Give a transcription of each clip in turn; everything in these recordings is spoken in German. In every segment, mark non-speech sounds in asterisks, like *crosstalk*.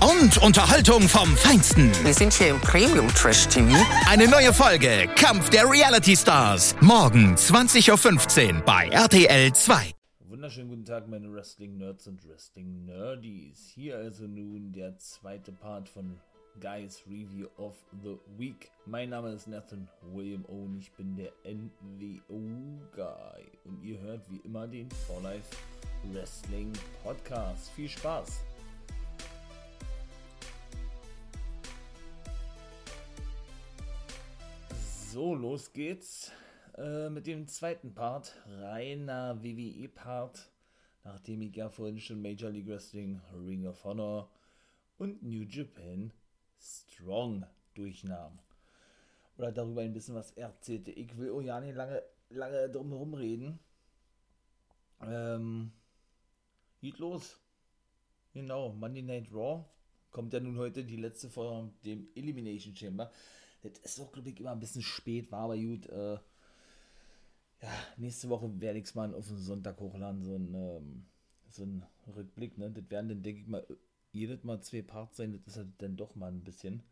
Und Unterhaltung vom Feinsten. Wir sind hier im Premium Trash TV. Eine neue Folge Kampf der Reality Stars. Morgen 20.15 Uhr bei RTL 2. Wunderschönen guten Tag, meine Wrestling-Nerds und Wrestling-Nerdies. Hier also nun der zweite Part von Guys Review of the Week. Mein Name ist Nathan William O. und ich bin der NWO-Guy. Und ihr hört wie immer den For Life Wrestling Podcast. Viel Spaß! So, los geht's äh, mit dem zweiten Part, reiner WWE-Part, nachdem ich ja vorhin schon Major League Wrestling, Ring of Honor und New Japan Strong durchnahm. Oder darüber ein bisschen was erzählte. Ich will auch ja nicht lange, lange drum herum reden. Ähm, geht los. Genau, Monday Night Raw kommt ja nun heute die letzte Folge dem Elimination Chamber. Das ist auch, glaube ich, immer ein bisschen spät, war aber gut. Äh, ja, nächste Woche werde ich es mal auf den Sonntag hochladen, so ein, ähm, so ein Rückblick. Ne? Das werden dann, denke ich mal, jedes Mal zwei Parts sein. Das ist halt dann doch mal ein bisschen.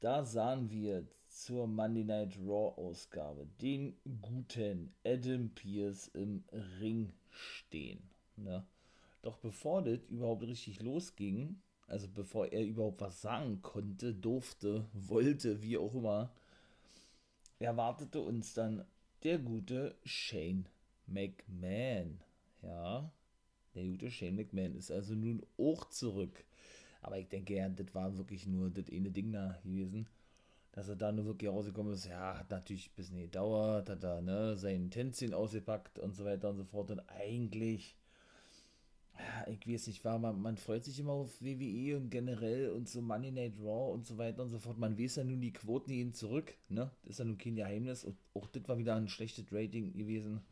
Da sahen wir zur Monday Night Raw Ausgabe den guten Adam Pierce im Ring stehen. Ne? Doch bevor das überhaupt richtig losging, also bevor er überhaupt was sagen konnte, durfte, wollte, wie auch immer, erwartete uns dann der gute Shane McMahon. Ja, der gute Shane McMahon ist also nun auch zurück. Aber ich denke, ja, das war wirklich nur das eine Ding da gewesen. Dass er da nur wirklich rausgekommen ist, ja, hat natürlich ein bisschen gedauert, hat da ne, sein Tänzchen ausgepackt und so weiter und so fort. Und eigentlich ja, ich weiß nicht, war, man, man freut sich immer auf WWE und generell und so Money Night Raw und so weiter und so fort. Man weiß ja nun, die Quoten gehen zurück, ne? Das ist ja nun kein Geheimnis. Und auch das war wieder ein schlechtes Rating gewesen.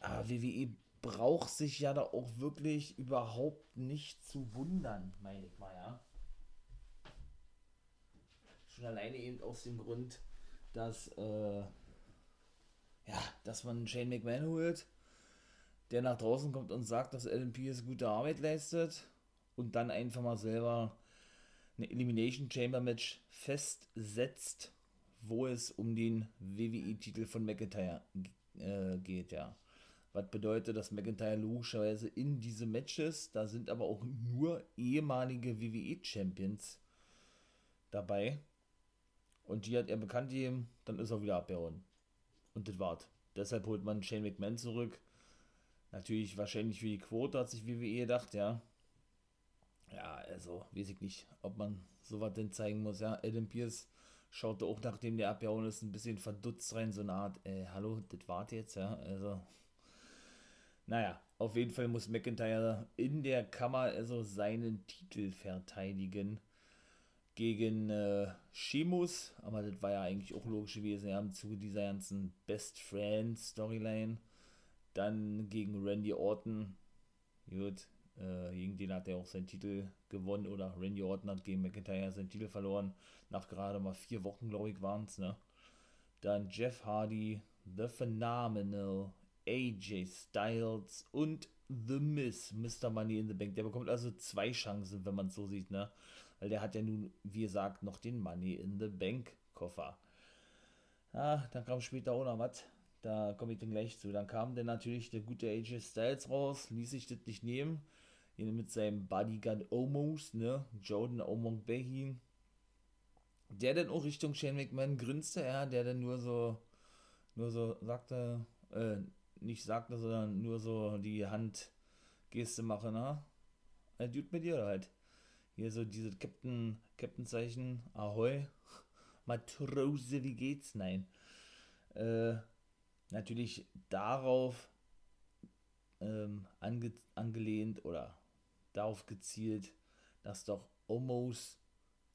Aber WWE braucht sich ja da auch wirklich überhaupt nicht zu wundern, meine ich mal, ja. Schon alleine eben aus dem Grund, dass, äh, ja, dass man Shane McMahon holt der nach draußen kommt und sagt, dass Adam Pierce gute Arbeit leistet und dann einfach mal selber eine Elimination Chamber Match festsetzt, wo es um den WWE-Titel von McIntyre äh, geht, ja. Was bedeutet, dass McIntyre logischerweise in diese Matches, da sind aber auch nur ehemalige WWE-Champions dabei. Und die hat er bekannt gegeben, dann ist er wieder abgehauen. Und das war's. Deshalb holt man Shane McMahon zurück Natürlich wahrscheinlich für die Quote hat sich WWE gedacht, ja. Ja, also, weiß ich nicht, ob man sowas denn zeigen muss, ja. Adam Pierce schaute auch, nachdem der abgehauen ist, ein bisschen verdutzt rein, so eine Art, äh, hallo, das wart jetzt, ja. Also, naja, auf jeden Fall muss McIntyre in der Kammer also seinen Titel verteidigen gegen äh, Sheamus, aber das war ja eigentlich auch logisch gewesen, ja, im Zuge dieser ganzen Best Friend Storyline dann gegen Randy Orton. Gut, äh, gegen den hat er auch seinen Titel gewonnen. Oder Randy Orton hat gegen McIntyre seinen Titel verloren. Nach gerade mal vier Wochen, glaube ich, waren es. Ne? Dann Jeff Hardy, The Phenomenal, AJ Styles und The Miss, Mr. Money in the Bank. Der bekommt also zwei Chancen, wenn man es so sieht, ne? Weil der hat ja nun, wie gesagt, noch den Money in the Bank Koffer. Ah, dann kam später auch noch was. Da komme ich dann gleich zu. Dann kam dann natürlich der gute AJ Styles raus, ließ sich das nicht nehmen. Mit seinem Bodyguard Omos, ne? Jordan Omong Behin. Der dann auch Richtung Shane McMahon grinste, ja, der dann nur so, nur so sagte, äh, nicht sagte, sondern nur so die Handgeste mache, ne? Ein Dude mit dir halt. Hier so diese Captain, Captain-Zeichen, Ahoi. *laughs* Matrose, wie geht's? Nein. Äh, natürlich darauf ähm, ange angelehnt oder darauf gezielt, dass doch Omos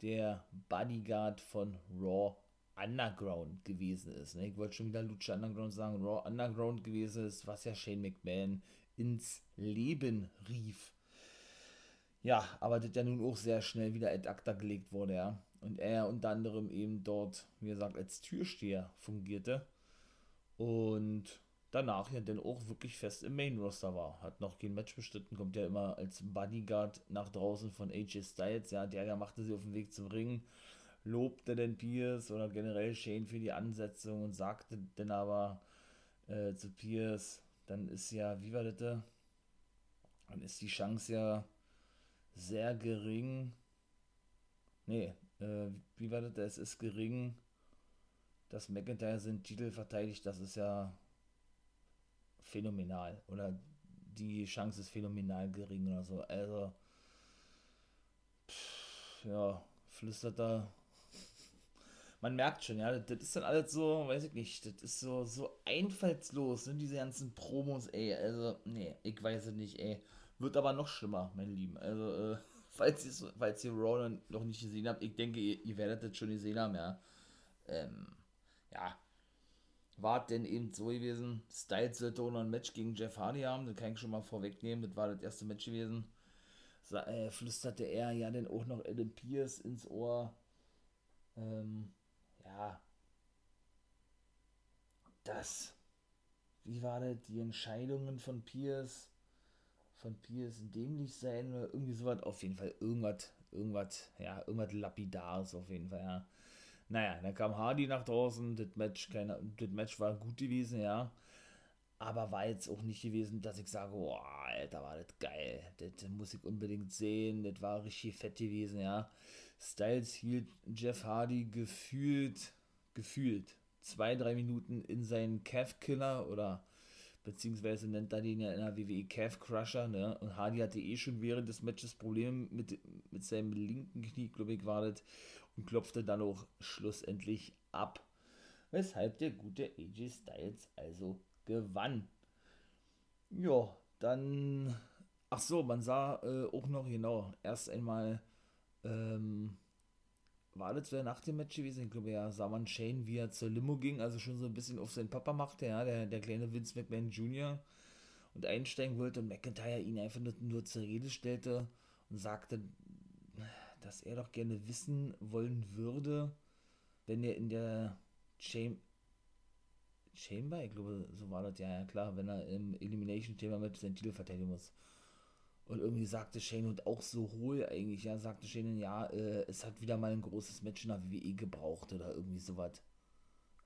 der Bodyguard von Raw Underground gewesen ist. Ne? Ich wollte schon wieder Lucha Underground sagen, Raw Underground gewesen ist, was ja Shane McMahon ins Leben rief. Ja, aber das ja nun auch sehr schnell wieder ad acta gelegt wurde, ja. Und er unter anderem eben dort, wie gesagt, als Türsteher fungierte. Und danach ja dann auch wirklich fest im Main Roster war. Hat noch kein Match bestritten, kommt ja immer als Bodyguard nach draußen von AJ Styles. Ja, der machte sie auf dem Weg zum Ring, lobte den Pierce oder generell Shane für die Ansetzung und sagte dann aber äh, zu Pierce, dann ist ja, wie war das? Dann ist die Chance ja sehr gering. Nee, äh, wie war das? Es ist gering, dass McIntyre seinen Titel verteidigt. Das ist ja phänomenal. Oder die Chance ist phänomenal gering oder so. Also, pff, ja, flüstert da. Man merkt schon, ja, das ist dann alles so, weiß ich nicht, das ist so, so einfallslos, ne, diese ganzen Promos, ey, also, nee, ich weiß es nicht, ey. Wird aber noch schlimmer, meine Lieben. Also, äh, *laughs* falls ihr, falls ihr Raw noch nicht gesehen habt, ich denke, ihr, ihr werdet das schon gesehen haben, ja. Ähm, ja, war denn eben so gewesen, Styles sollte auch noch ein Match gegen Jeff Hardy haben, das kann ich schon mal vorwegnehmen, das war das erste Match gewesen. So, äh, flüsterte er ja dann auch noch Adam Pierce ins Ohr. Ähm, ja. Das. Wie war das? Die Entscheidungen von Pierce. Von Pierce dämlich sein oder irgendwie sowas. Auf jeden Fall irgendwas, irgendwas, ja, irgendwas Lapidares auf jeden Fall, ja. Naja, dann kam Hardy nach draußen, das Match, keine, das Match war gut gewesen, ja. Aber war jetzt auch nicht gewesen, dass ich sage, boah, Alter, war das geil. Das muss ich unbedingt sehen. Das war richtig fett gewesen, ja. Styles hielt Jeff Hardy gefühlt, gefühlt zwei, drei Minuten in seinen Calf Killer oder beziehungsweise nennt er den ja in der WWE Calf Crusher, ne? Und Hardy hatte eh schon während des Matches Probleme mit, mit seinem linken Knie, glaube ich, war das und klopfte dann auch schlussendlich ab. Weshalb der gute AJ Styles also gewann. Ja, dann. Ach so, man sah äh, auch noch genau. Erst einmal ähm, war das nach dem Match gewesen. Ich glaube, ja, sah man Shane, wie er zur Limo ging, also schon so ein bisschen auf seinen Papa machte, ja, der, der kleine Vince McMahon Jr. und einsteigen wollte und McIntyre ihn einfach nur, nur zur Rede stellte und sagte, dass er doch gerne wissen wollen würde, wenn er in der Cham Chamber, ich glaube, so war das ja, ja klar, wenn er im Elimination Chamber mit seinen Titel verteidigen muss. Und irgendwie sagte Shane und auch so hohl eigentlich, ja, sagte Shane, ja, äh, es hat wieder mal ein großes Match in der WWE gebraucht oder irgendwie sowas.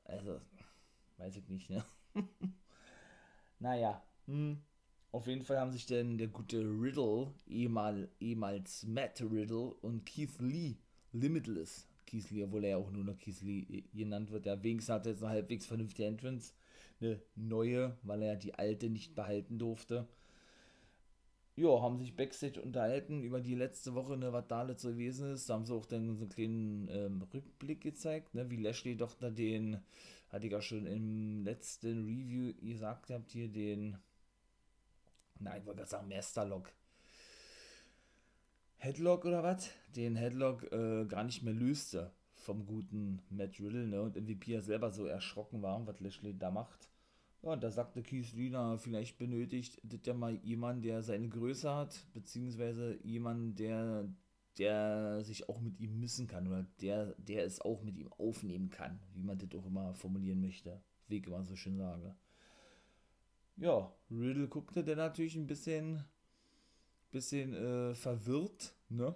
Also, weiß ich nicht, ne? *laughs* naja, hm. Auf jeden Fall haben sich dann der gute Riddle, ehemal, ehemals Matt Riddle und Keith Lee, Limitless, Keith Lee, obwohl er ja auch nur noch Keith Lee genannt wird, ja, wenigstens hat er jetzt eine halbwegs vernünftige Entrance, eine neue, weil er ja die alte nicht behalten durfte. Ja, haben sich Backstage unterhalten über die letzte Woche, ne, was da so gewesen ist. Da haben sie auch dann so einen kleinen ähm, Rückblick gezeigt, ne, wie Lashley doch da den, hatte ich ja schon im letzten Review gesagt habt, hier den Nein, ich wollte gerade sagen Masterlock. Headlock oder was? Den Headlock äh, gar nicht mehr löste vom guten Matt Riddle, ne? Und MVP ja selber so erschrocken war, was Lashley da macht. Ja, und da sagte Keith Lina, vielleicht benötigt das ja mal jemand, der seine Größe hat, beziehungsweise jemand, der, der sich auch mit ihm missen kann oder der, der es auch mit ihm aufnehmen kann, wie man das auch immer formulieren möchte, wie ich immer so schön sage. Ja, Riddle guckte dann natürlich ein bisschen, bisschen äh, verwirrt, ne?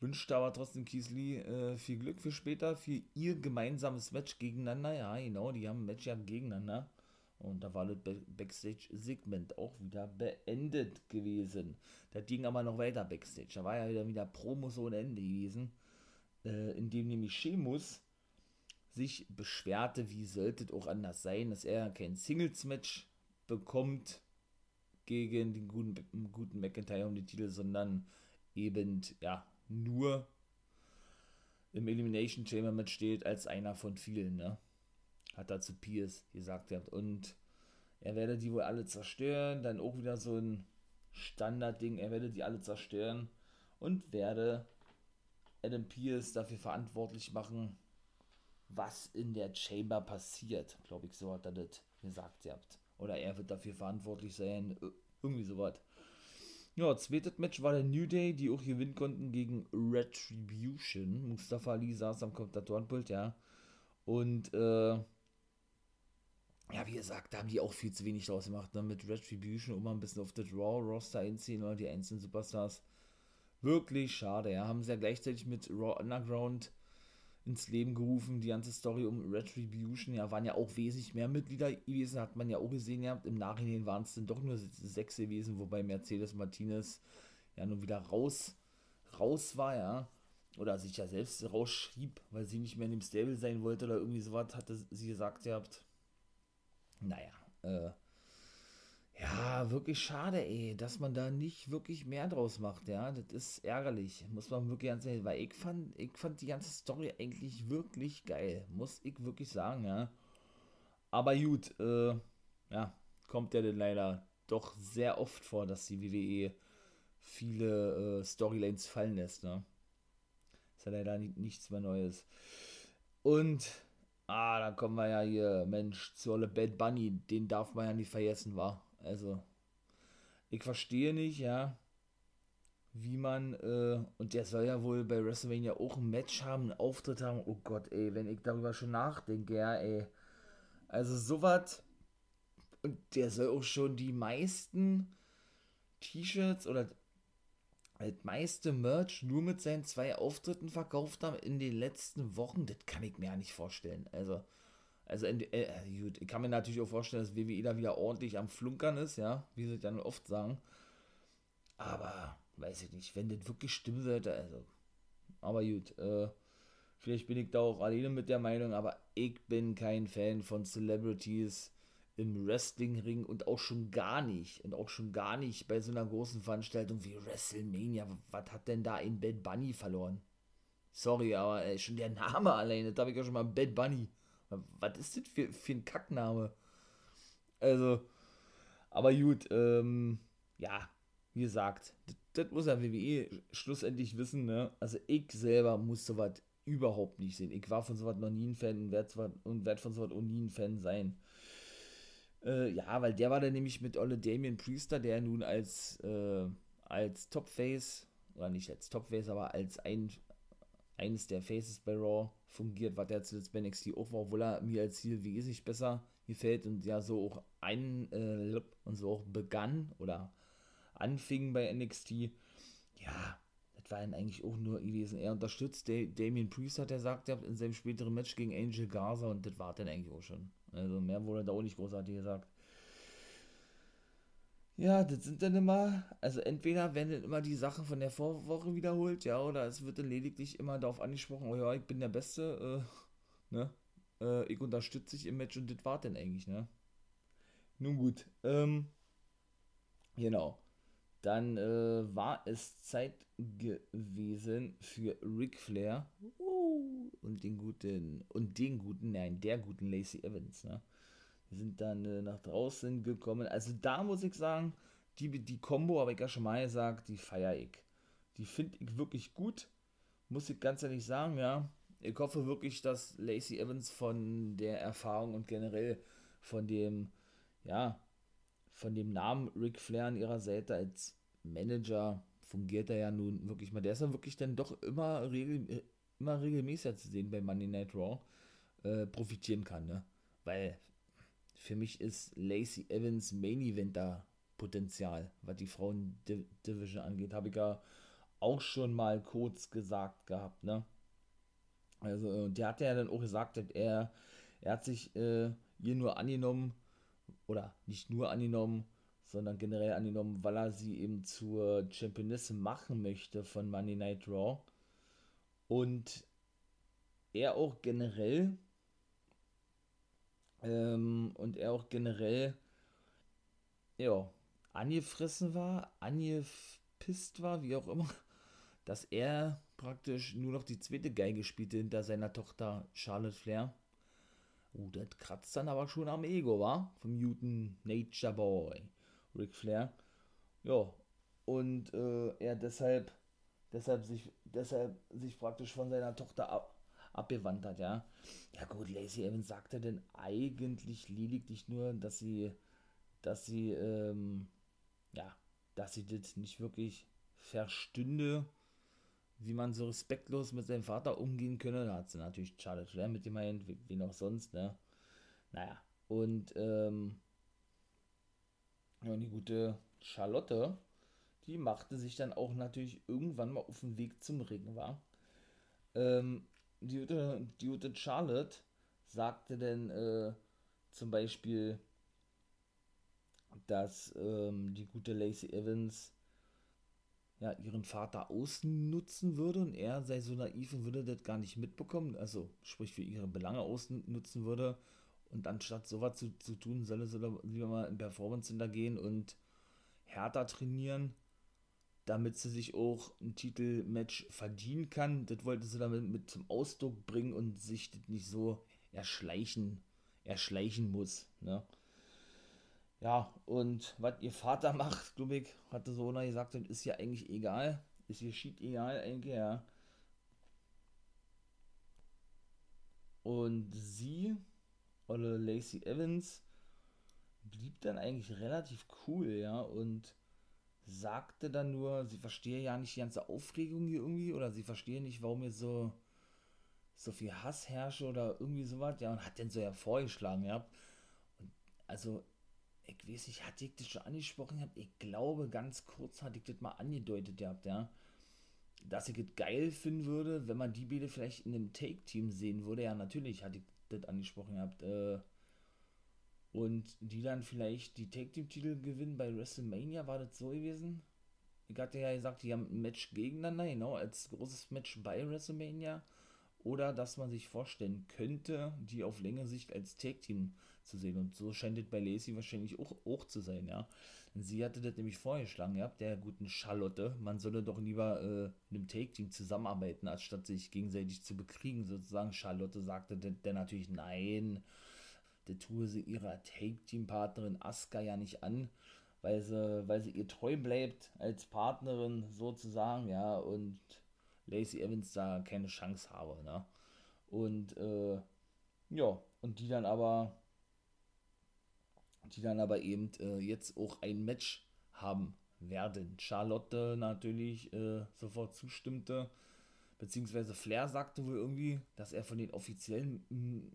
Wünschte aber trotzdem Lee äh, viel Glück für später, für ihr gemeinsames Match gegeneinander. Ja, genau, die haben ein Match ja gegeneinander. Und da war das Backstage-Segment auch wieder beendet gewesen. Da ging aber noch weiter Backstage. Da war ja wieder, wieder Promos ohne Ende gewesen. Äh, in dem nämlich Sheamus sich beschwerte, wie sollte es auch anders sein, dass er kein Singles-Match bekommt gegen den guten, guten McIntyre um den Titel, sondern eben, ja, nur im Elimination Chamber mit steht als einer von vielen, ne? Hat dazu Pierce gesagt gehabt. Und er werde die wohl alle zerstören. Dann auch wieder so ein Standardding, er werde die alle zerstören. und werde Adam Pierce dafür verantwortlich machen, was in der Chamber passiert. Glaube ich, so hat er das gesagt gehabt. Oder er wird dafür verantwortlich sein. Irgendwie sowas. Ja, zweites Match war der New Day, die auch gewinnen konnten gegen Retribution. Mustafa Ali saß am Kommentatorenpult, ja. Und, äh, ja, wie gesagt, da haben die auch viel zu wenig draus gemacht, ne? Mit Retribution, um mal ein bisschen auf das Raw-Roster einziehen oder die einzelnen Superstars. Wirklich schade, ja. Haben sie ja gleichzeitig mit Raw Underground ins Leben gerufen. Die ganze Story um Retribution, ja, waren ja auch wesentlich mehr Mitglieder gewesen, hat man ja auch gesehen ja. Im Nachhinein waren es dann doch nur sechs gewesen, wobei Mercedes Martinez ja nun wieder raus, raus war, ja. Oder sich ja selbst rausschrieb, weil sie nicht mehr in dem Stable sein wollte oder irgendwie sowas, hatte sie gesagt, ihr habt. Naja, äh, ja, wirklich schade, ey, dass man da nicht wirklich mehr draus macht, ja. Das ist ärgerlich, muss man wirklich ganz ehrlich, weil ich fand, ich fand die ganze Story eigentlich wirklich geil, muss ich wirklich sagen, ja. Aber gut, äh, ja, kommt ja dann leider doch sehr oft vor, dass die WWE viele äh, Storylines fallen lässt, ne. Ist ja leider nicht, nichts mehr Neues. Und, ah, da kommen wir ja hier, Mensch, zu Olle Bad Bunny, den darf man ja nicht vergessen, war. Also, ich verstehe nicht, ja, wie man, äh, und der soll ja wohl bei WrestleMania auch ein Match haben, einen Auftritt haben. Oh Gott, ey, wenn ich darüber schon nachdenke, ja, ey. Also, sowas. Und der soll auch schon die meisten T-Shirts oder das meiste Merch nur mit seinen zwei Auftritten verkauft haben in den letzten Wochen. Das kann ich mir ja nicht vorstellen. Also, also, äh, gut, ich kann mir natürlich auch vorstellen, dass WWE da wieder ordentlich am Flunkern ist, ja, wie sie dann oft sagen. Aber, weiß ich nicht, wenn das wirklich stimmen sollte, also. Aber gut, äh, vielleicht bin ich da auch alleine mit der Meinung, aber ich bin kein Fan von Celebrities im Wrestlingring und auch schon gar nicht, und auch schon gar nicht bei so einer großen Veranstaltung wie WrestleMania. Was hat denn da in Bad Bunny verloren? Sorry, aber ey, schon der Name alleine, da habe ich ja schon mal Bad Bunny. Was ist das für, für ein Kackname? Also, aber gut, ähm, ja, wie gesagt, das, muss ja WWE schlussendlich wissen, ne? Also ich selber muss sowas überhaupt nicht sehen. Ich war von sowas noch nie ein Fan und werde werd von sowas auch nie ein Fan sein. Äh, ja, weil der war dann nämlich mit Olle Damien Priester, der nun als, äh, als Topface, oder nicht als Topface, aber als ein, eines der Faces bei Raw fungiert, was er zuletzt bei NXT auch war, obwohl er mir als Ziel wesentlich besser gefällt und ja so auch ein äh, und so auch begann oder anfing bei NXT. Ja, das war dann eigentlich auch nur gewesen. Er unterstützt Damien Priest, hat er gesagt, in seinem späteren Match gegen Angel Garza und das war dann eigentlich auch schon. Also mehr wurde da auch nicht großartig gesagt. Ja, das sind dann immer, also entweder werden immer die Sachen von der Vorwoche wiederholt, ja, oder es wird dann lediglich immer darauf angesprochen, oh ja, ich bin der Beste, äh, ne, äh, ich unterstütze dich im Match und das war dann eigentlich, ne. Nun gut, ähm, genau. Dann äh, war es Zeit gewesen für Ric Flair uh, und den guten, und den guten, nein, der guten Lacey Evans, ne sind dann äh, nach draußen gekommen. Also da muss ich sagen, die, die Combo, habe ich ja schon mal gesagt, die feiere ich. Die finde ich wirklich gut, muss ich ganz ehrlich sagen, ja. Ich hoffe wirklich, dass Lacey Evans von der Erfahrung und generell von dem, ja, von dem Namen Ric Flair an ihrer Seite als Manager fungiert er ja nun wirklich mal. Der ist ja wirklich dann doch immer, regel, immer regelmäßiger zu sehen bei Monday Night Raw, äh, profitieren kann, ne? Weil für mich ist Lacey Evans Main Eventer Potenzial, was die Frauen Division angeht, habe ich ja auch schon mal kurz gesagt gehabt, ne? Also, der hat ja dann auch gesagt, dass er, er hat sich äh, ihr nur angenommen, oder nicht nur angenommen, sondern generell angenommen, weil er sie eben zur Championess machen möchte von Monday Night Raw. Und er auch generell ähm, und er auch generell, ja, angefressen war, angepisst war, wie auch immer, *laughs* dass er praktisch nur noch die zweite Geige spielte hinter seiner Tochter Charlotte Flair. Uh, das kratzt dann aber schon am Ego, war? Vom Newton Nature Boy, Ric Flair. Ja, und äh, er deshalb deshalb sich, deshalb sich praktisch von seiner Tochter ab, abgewandt hat, ja. Ja gut, Lacey Evans sagte denn eigentlich lediglich nur, dass sie, dass sie, ähm, ja, dass sie das nicht wirklich verstünde, wie man so respektlos mit seinem Vater umgehen könne. Da hat sie natürlich Charlotte Flair mit gemeint, wie auch sonst, ne. Naja, und, ähm, ja, und die gute Charlotte, die machte sich dann auch natürlich irgendwann mal auf den Weg zum Ring, war. Ähm, die gute, die gute Charlotte sagte denn äh, zum Beispiel, dass ähm, die gute Lacey Evans ja, ihren Vater ausnutzen würde und er sei so naiv und würde das gar nicht mitbekommen, also sprich für ihre Belange ausnutzen würde und anstatt sowas zu, zu tun, solle sie lieber mal in Performance Center gehen und härter trainieren, damit sie sich auch ein Titelmatch verdienen kann. Das wollte sie damit mit zum Ausdruck bringen und sich das nicht so erschleichen, erschleichen muss. Ne? Ja, und was ihr Vater *laughs* macht, glaube ich, hatte so einer gesagt, ist ja eigentlich egal. Ist ihr Schied egal eigentlich, ja. Und sie, oder Lacey Evans, blieb dann eigentlich relativ cool, ja, und sagte dann nur, sie verstehe ja nicht die ganze Aufregung hier irgendwie, oder sie verstehe nicht, warum hier so, so viel Hass herrsche oder irgendwie sowas, ja, und hat dann so ja vorgeschlagen, ja. Und also ich weiß nicht, hatte ich das schon angesprochen gehabt? Ich glaube, ganz kurz hatte ich das mal angedeutet gehabt, ja. Dass ich es geil finden würde, wenn man die beide vielleicht in einem Take-Team sehen würde. Ja, natürlich hatte ich das angesprochen gehabt. Äh, und die dann vielleicht die Take-Team-Titel gewinnen bei WrestleMania, war das so gewesen? Ich hatte ja gesagt, die haben ein Match gegeneinander, genau, als großes Match bei WrestleMania. Oder dass man sich vorstellen könnte, die auf längere Sicht als Tag-Team zu sehen. Und so scheint es bei Lacey wahrscheinlich auch, auch zu sein, ja. Sie hatte das nämlich vorgeschlagen, ja, der guten Charlotte, man solle doch lieber äh, in einem Take-Team zusammenarbeiten, als statt sich gegenseitig zu bekriegen, sozusagen. Charlotte sagte dann natürlich nein, das tue sie ihrer Take-Team-Partnerin Asuka ja nicht an, weil sie, weil sie ihr treu bleibt als Partnerin sozusagen, ja, und Lacey Evans da keine Chance habe, ne? Und äh, ja, und die dann aber die dann aber eben äh, jetzt auch ein Match haben werden. Charlotte natürlich äh, sofort zustimmte, beziehungsweise Flair sagte wohl irgendwie, dass er von den Offiziellen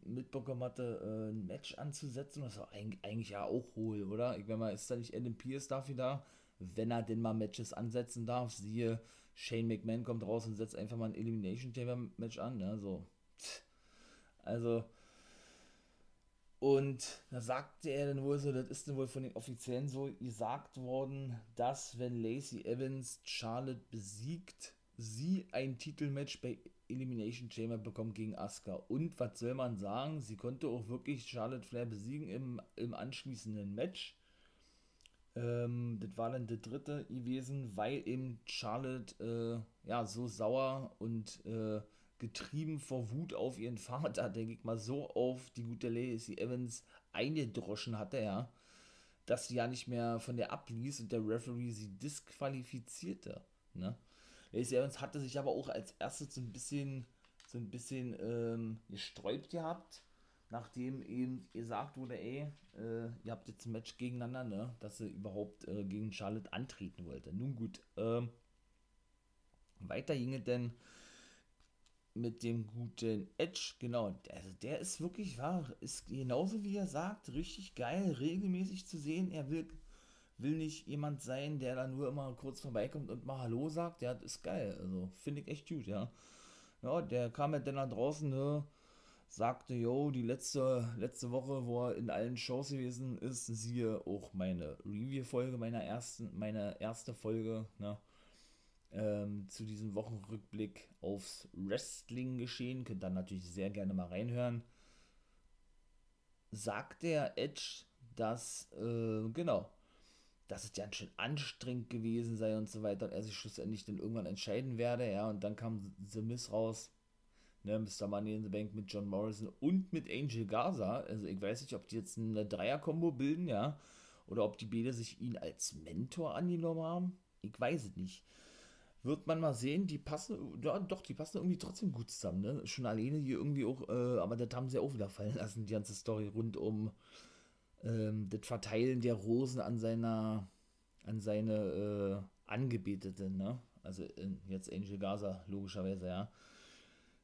mitbekommen hatte, äh, ein Match anzusetzen. Das war eigentlich ja auch hohl, oder? Ich meine mal, ist da nicht Adam Pierce dafür da, wenn er denn mal Matches ansetzen darf? Siehe, Shane McMahon kommt raus und setzt einfach mal ein Elimination Chamber Match an, ne? So. Also, und da sagte er dann wohl so, das ist dann wohl von den Offiziellen so gesagt worden, dass wenn Lacey Evans Charlotte besiegt, sie ein Titelmatch bei Elimination Chamber bekommt gegen Asuka. Und was soll man sagen, sie konnte auch wirklich Charlotte Flair besiegen im, im anschließenden Match. Ähm, das war dann der dritte gewesen, weil eben Charlotte äh, ja so sauer und äh, getrieben vor Wut auf ihren Vater, *laughs* denke ich mal, so auf die gute Lacey Evans eingedroschen hatte, ja, dass sie ja nicht mehr von der abließ und der Referee sie disqualifizierte, ne. Lacey Evans hatte sich aber auch als erstes so ein bisschen, so ein bisschen ähm, gesträubt gehabt, nachdem eben gesagt wurde, ey, äh, ihr habt jetzt ein Match gegeneinander, ne, dass sie überhaupt äh, gegen Charlotte antreten wollte. Nun gut, ähm, weiter ging es denn mit dem guten Edge, genau, also der ist wirklich wahr, ist genauso wie er sagt, richtig geil, regelmäßig zu sehen. Er will, will nicht jemand sein, der da nur immer kurz vorbeikommt und mal Hallo sagt, der ist geil, also finde ich echt gut, ja. Ja, der kam ja dann da draußen, ne, sagte, yo, die letzte, letzte Woche, wo er in allen Shows gewesen ist, siehe auch meine Review-Folge, meiner ersten, meine erste Folge, ne, ähm, zu diesem Wochenrückblick aufs Wrestling-Geschehen. Könnt dann natürlich sehr gerne mal reinhören. Sagt der Edge, dass, äh, genau, dass es ja schön anstrengend gewesen sei und so weiter und er sich schlussendlich dann irgendwann entscheiden werde, ja, und dann kam The Miss raus, ne, Mr. Money in the Bank mit John Morrison und mit Angel Garza, also ich weiß nicht, ob die jetzt eine Dreier-Kombo bilden, ja, oder ob die beide sich ihn als Mentor angenommen haben, ich weiß es nicht. wird man mal sehen, die passen, ja doch, die passen irgendwie trotzdem gut zusammen, ne? Schon alleine hier irgendwie auch, äh, aber das haben sie auch wieder fallen lassen, die ganze Story rund um ähm, das Verteilen der Rosen an seiner, an seine äh, Angebetete, ne? Also äh, jetzt Angel Gaza, logischerweise, ja.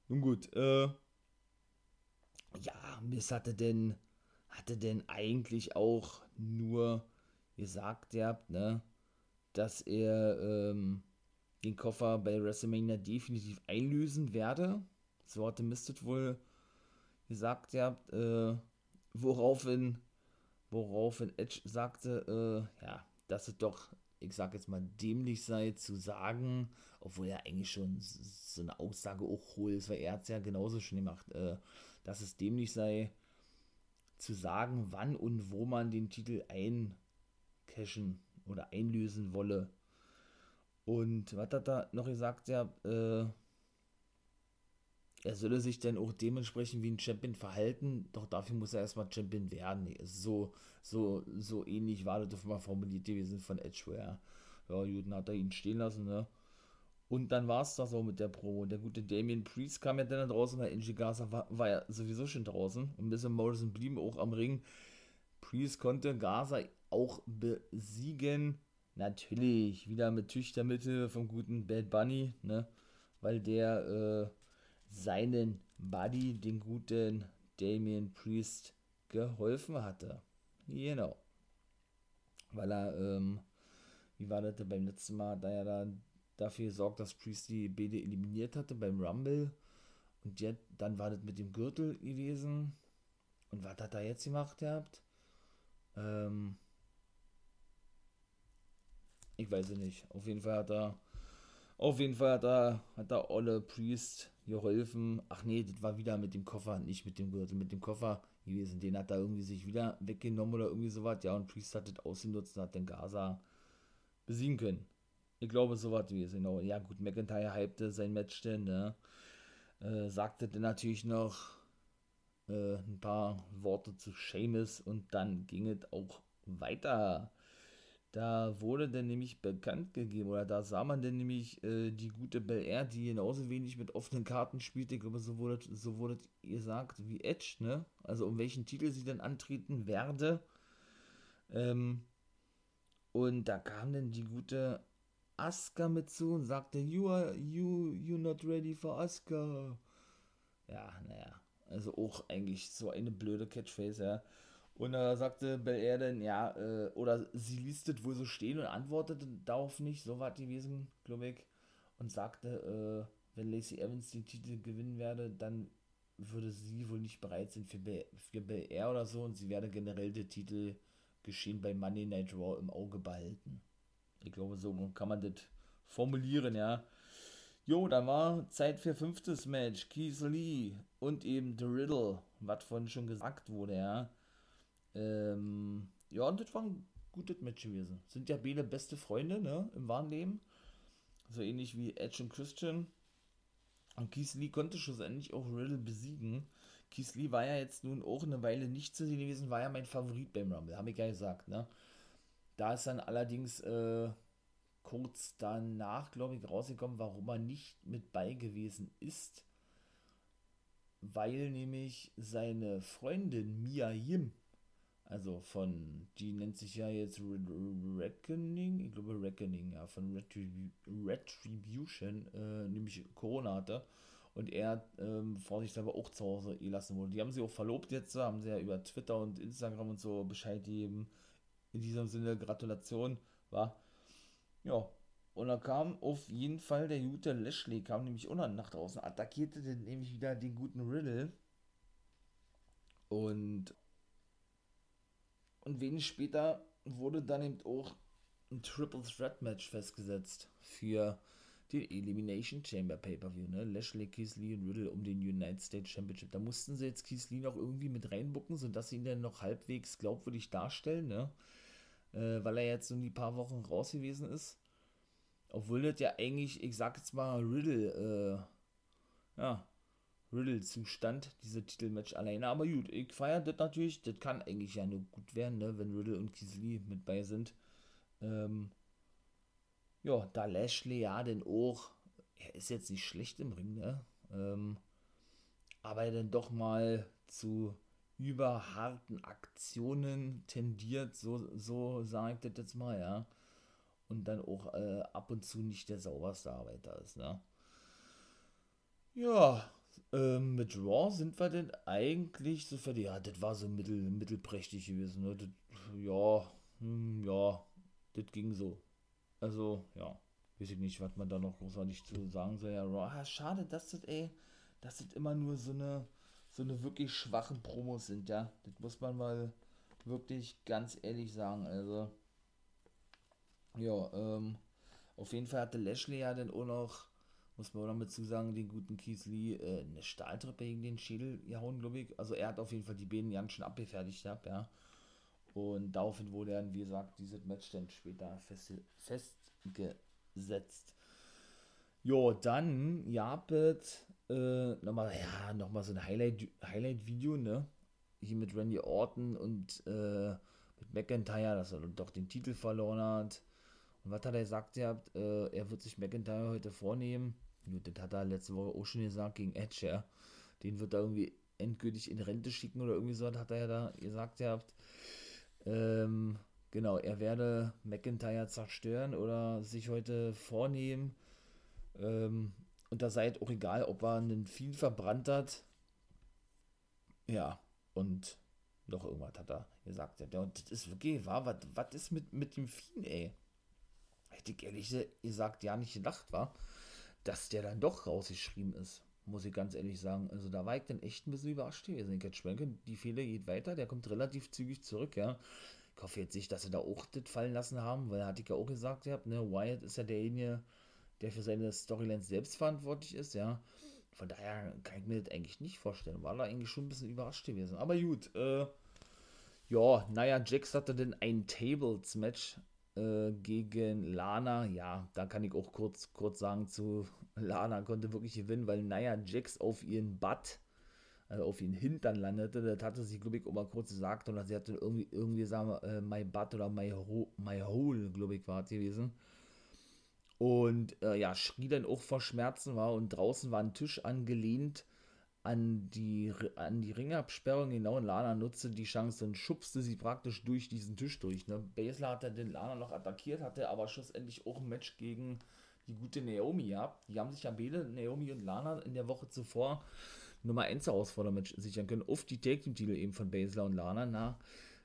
Nun gut, äh, ja, Miss hatte denn, hatte denn eigentlich auch nur gesagt, ihr habt, ne, dass er, ähm, den Koffer bei WrestleMania definitiv einlösen werde. So hatte Mistet wohl gesagt, ihr habt, äh, woraufhin, woraufhin Edge sagte, äh, ja, dass es doch, ich sag jetzt mal, dämlich sei zu sagen, obwohl er eigentlich schon so eine Aussage auch hohl ist, weil er hat es ja genauso schon gemacht, äh, dass es dämlich sei zu sagen, wann und wo man den Titel eincashen oder einlösen wolle. Und was hat er noch gesagt? Ja, äh, er solle sich dann auch dementsprechend wie ein Champion verhalten, doch dafür muss er erstmal Champion werden. So, so, so ähnlich war das mal formuliert gewesen von Edgeware. Ja, dann hat er ihn stehen lassen, ne? Und dann war es das auch mit der Promo. Der gute Damien Priest kam ja dann draußen, weil Angie Garza war, war ja sowieso schon draußen. Und Mr. Morrison blieben auch am Ring. Priest konnte Garza auch besiegen. Natürlich, wieder mit Tüchtermittel vom guten Bad Bunny, ne? Weil der äh, seinen Buddy, den guten Damien Priest, geholfen hatte. Genau. Weil er, ähm, wie war das denn beim letzten Mal, da er da dafür gesorgt, dass Priest die Bede eliminiert hatte beim Rumble. Und jetzt, dann war das mit dem Gürtel gewesen. Und was hat er jetzt gemacht gehabt? Ähm, ich weiß es nicht. Auf jeden Fall hat er, auf jeden Fall hat er, hat er Olle Priest geholfen. Ach nee, das war wieder mit dem Koffer, nicht mit dem Gürtel, mit dem Koffer gewesen. Den hat er irgendwie sich wieder weggenommen oder irgendwie sowas. Ja, und Priest hat das ausgenutzt und hat den Gaza besiegen können. Ich glaube, so was gewesen, genau. Ja, gut, McIntyre hypte sein Match denn, ne? Äh, sagte dann natürlich noch äh, ein paar Worte zu Seamus und dann ging es auch weiter. Da wurde dann nämlich bekannt gegeben, oder da sah man dann nämlich äh, die gute Bel Air, die genauso wenig mit offenen Karten spielt. Ich glaube, so wurde, so wurde gesagt wie Edge, ne? Also um welchen Titel sie dann antreten werde. Ähm, und da kam dann die gute Asuka mit zu und sagte, you are, you, you're not ready for Asuka. Ja, naja, also auch eigentlich so eine blöde Catchphrase, ja. Und da sagte Bel Air dann, ja, äh, oder sie ließ das wohl so stehen und antwortete darauf nicht, so war gewesen, glaube ich, und sagte, äh, wenn Lacey Evans den Titel gewinnen werde, dann würde sie wohl nicht bereit sein für, für Bel Air oder so und sie werde generell den Titel geschehen bei Monday Night Raw im Auge behalten. Ich glaube, so kann man das formulieren, ja. Jo, dann war Zeit für fünftes Match. Keith Lee und eben The Riddle, was von schon gesagt wurde, ja. Ähm, ja, und das war ein gutes Match gewesen. Sind ja beide beste Freunde, ne, im wahren Leben. So ähnlich wie Edge und Christian. Und Keith Lee konnte schlussendlich auch Riddle besiegen. Keith Lee war ja jetzt nun auch eine Weile nicht zu sehen gewesen, war ja mein Favorit beim Rumble, habe ich ja gesagt, ne. Da ist dann allerdings äh, kurz danach, glaube ich, rausgekommen, warum er nicht mit bei gewesen ist. Weil nämlich seine Freundin Mia Yim, also von, die nennt sich ja jetzt Reckoning, ich glaube Reckoning, ja, von Retribu Retribution, äh, nämlich Corona hatte und er ähm, vor sich selber auch zu Hause gelassen wurde. Die haben sie auch verlobt jetzt, haben sie ja über Twitter und Instagram und so Bescheid gegeben in diesem Sinne Gratulation, war. Ja, und da kam auf jeden Fall der gute Lashley, kam nämlich unter nach draußen, attackierte den nämlich wieder den guten Riddle. Und, und wenig später wurde dann eben auch ein Triple Threat Match festgesetzt für den Elimination Chamber Pay-Per-View, ne? Lashley, Keith und Riddle um den United States Championship. Da mussten sie jetzt Keith noch irgendwie mit reinbucken, sodass sie ihn dann noch halbwegs glaubwürdig darstellen, ne? Äh, weil er jetzt so die paar Wochen raus gewesen ist. Obwohl das ja eigentlich, ich sag jetzt mal, Riddle, äh, ja, Riddle-Zustand, diese Titelmatch alleine. Aber gut, ich feiere das natürlich. Das kann eigentlich ja nur gut werden, ne, wenn Riddle und Lee mit bei sind. Ähm, Ja, da Lashley ja denn auch, er ist jetzt nicht schlecht im Ring, ne? Ähm, aber er dann doch mal zu überharten Aktionen tendiert, so, so sage ich das jetzt mal, ja. Und dann auch äh, ab und zu nicht der sauberste Arbeiter ist, ne? Ja, ähm, mit Raw sind wir denn eigentlich so fertig. Ja, das war so mittel, mittelprächtig gewesen, ne? Das, ja, hm, ja, das ging so. Also, ja, weiß ich nicht, was man da noch großartig zu sagen soll. Ja, Raw, ah, schade, dass das, ey, dass das immer nur so eine so eine wirklich schwachen Promos sind, ja. Das muss man mal wirklich ganz ehrlich sagen. Also, ja, ähm, auf jeden Fall hatte Lashley ja dann auch noch, muss man auch noch dazu sagen, den guten Lee äh, eine Stahltreppe gegen den Schädel gehauen, glaube ich. Also er hat auf jeden Fall die Beine ganz schön abgefertigt gehabt, ja. Und daraufhin wurde dann, wie gesagt, dieses Match dann später fest, festgesetzt. Jo, dann gab äh, nochmal, ja, nochmal so ein Highlight, Highlight-Video, ne? Hier mit Randy Orton und äh, mit McIntyre, dass er doch den Titel verloren hat. Und was hat er gesagt? Er, äh, er wird sich McIntyre heute vornehmen. Gut, das hat er letzte Woche auch schon gesagt gegen Edge, ja. Den wird er irgendwie endgültig in Rente schicken oder irgendwie so, hat er ja da gesagt gehabt. Ähm, genau, er werde McIntyre zerstören oder sich heute vornehmen. Ähm, und da sei es auch egal, ob er einen viel verbrannt hat. Ja, und noch irgendwas hat er gesagt. Ja, und das ist wirklich wahr. Was, was ist mit, mit dem Vieh, ey? Hätte ich ehrlich gesagt ja nicht gedacht, war, dass der dann doch rausgeschrieben ist. Muss ich ganz ehrlich sagen. Also da war ich dann echt ein bisschen überrascht gewesen. Ich hätte schwenke, die Fehler geht weiter, der kommt relativ zügig zurück, ja. Ich hoffe jetzt nicht, dass sie da auch das fallen lassen haben, weil hatte ich ja auch gesagt, gehabt, ne, Wyatt ist ja derjenige, der für seine Storylines selbst verantwortlich ist, ja. Von daher kann ich mir das eigentlich nicht vorstellen. War da eigentlich schon ein bisschen überrascht gewesen. Aber gut, äh, ja, naja, Jax hatte denn ein Tables-Match äh, gegen Lana. Ja, da kann ich auch kurz, kurz sagen zu Lana konnte wirklich gewinnen, weil naja, Jax auf ihren Butt, also auf ihren Hintern landete. Das hatte sie, glaube ich, auch mal kurz gesagt. Und sie hatte irgendwie, irgendwie sagen, äh, my butt oder my, ho my hole, glaube ich, war es gewesen. Und äh, ja, schrie dann auch vor Schmerzen war und draußen war ein Tisch angelehnt an die, an die Ringabsperrung, genau, und Lana nutzte die Chance und schubste sie praktisch durch diesen Tisch durch. Ne? Basler hatte den Lana noch attackiert, hatte aber schlussendlich auch ein Match gegen die gute Naomi gehabt. Die haben sich ja beide, Naomi und Lana, in der Woche zuvor Nummer 1 Herausforderung sichern können, auf die Take-Team-Titel eben von Basler und Lana. Na,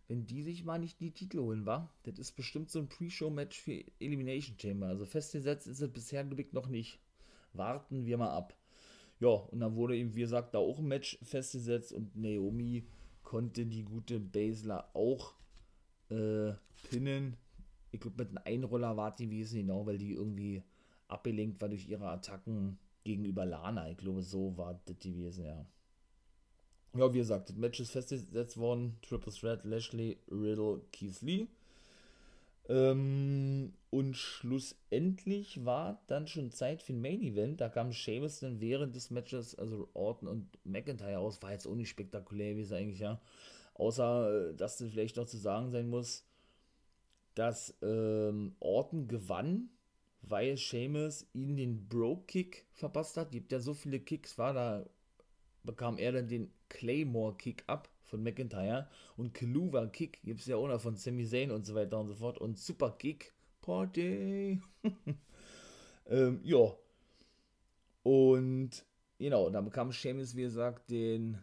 wenn die sich mal nicht die Titel holen, war, das ist bestimmt so ein Pre-Show-Match für Elimination Chamber. Also festgesetzt ist es bisher gebickt noch nicht. Warten wir mal ab. Ja, und dann wurde eben, wie gesagt, da auch ein Match festgesetzt und Naomi konnte die gute Basler auch äh, pinnen. Ich glaube, mit einem Einroller war die gewesen, genau, weil die irgendwie abgelenkt war durch ihre Attacken gegenüber Lana. Ich glaube, so war das gewesen, ja. Ja, wie gesagt, das Match ist festgesetzt worden. Triple Threat, Lashley, Riddle, Keith Lee. Ähm, und schlussendlich war dann schon Zeit für ein Main Event. Da kam Sheamus dann während des Matches, also Orton und McIntyre aus. War jetzt auch nicht spektakulär, wie es eigentlich ja. Außer, äh, dass das vielleicht noch zu sagen sein muss, dass ähm, Orton gewann, weil Sheamus ihnen den Bro-Kick verpasst hat. Gibt ja so viele Kicks, war da bekam er dann den Claymore Kick ab von McIntyre und Kaluva Kick gibt es ja auch noch von Sami Zayn und so weiter und so fort und Super Kick Party. *laughs* ähm, ja. Und genau, dann bekam Sheamus, wie gesagt, den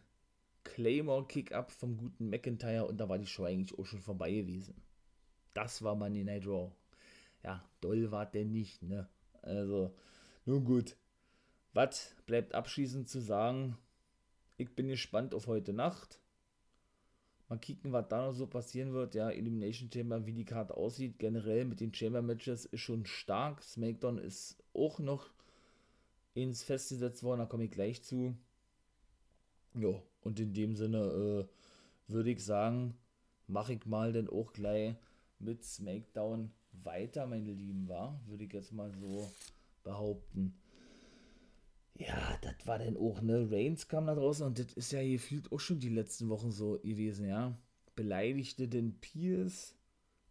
Claymore Kick ab vom guten McIntyre und da war die Show eigentlich auch schon vorbei gewesen. Das war Money Night Raw. Ja, doll war der nicht, ne? Also, nun gut. Was bleibt abschließend zu sagen? Ich bin gespannt auf heute Nacht. Mal kicken, was da noch so passieren wird. Ja, Elimination Chamber, wie die Karte aussieht. Generell mit den Chamber Matches ist schon stark. SmackDown ist auch noch ins festgesetzt worden. Da komme ich gleich zu. Ja, und in dem Sinne äh, würde ich sagen, mache ich mal dann auch gleich mit SmackDown weiter, meine Lieben, war. Würde ich jetzt mal so behaupten. Ja, das war dann auch, ne? Reigns kam da draußen und das ist ja gefühlt auch schon die letzten Wochen so gewesen, ja. Beleidigte den Pierce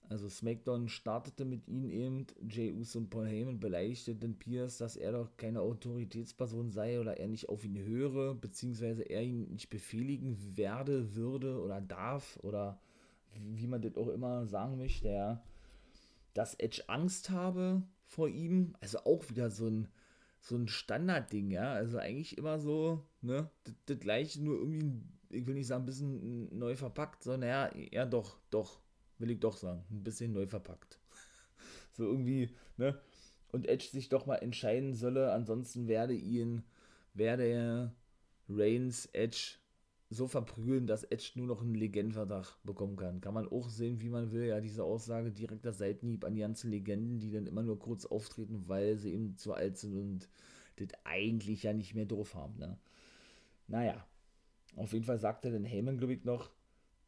Also SmackDown startete mit ihnen eben, Jay Uso und Paul Heyman beleidigte den Pierce, dass er doch keine Autoritätsperson sei oder er nicht auf ihn höre, beziehungsweise er ihn nicht befehligen werde, würde oder darf oder wie man das auch immer sagen möchte, ja. Dass Edge Angst habe vor ihm, also auch wieder so ein, so ein Standardding, ja. Also eigentlich immer so, ne, das, gleiche, nur irgendwie, ich will nicht sagen, ein bisschen neu verpackt, sondern ja, ja doch, doch will ich doch sagen. Ein bisschen neu verpackt. *laughs* so irgendwie, ne? Und Edge sich doch mal entscheiden solle, ansonsten werde ihn, werde er Reigns Edge so verprügeln, dass Edge nur noch einen Legendenvertrag bekommen kann. Kann man auch sehen, wie man will. Ja, diese Aussage direkter Seitenhieb an die ganzen Legenden, die dann immer nur kurz auftreten, weil sie eben zu alt sind und das eigentlich ja nicht mehr doof haben. Ne? Naja, auf jeden Fall sagte dann Heyman, glaube ich, noch,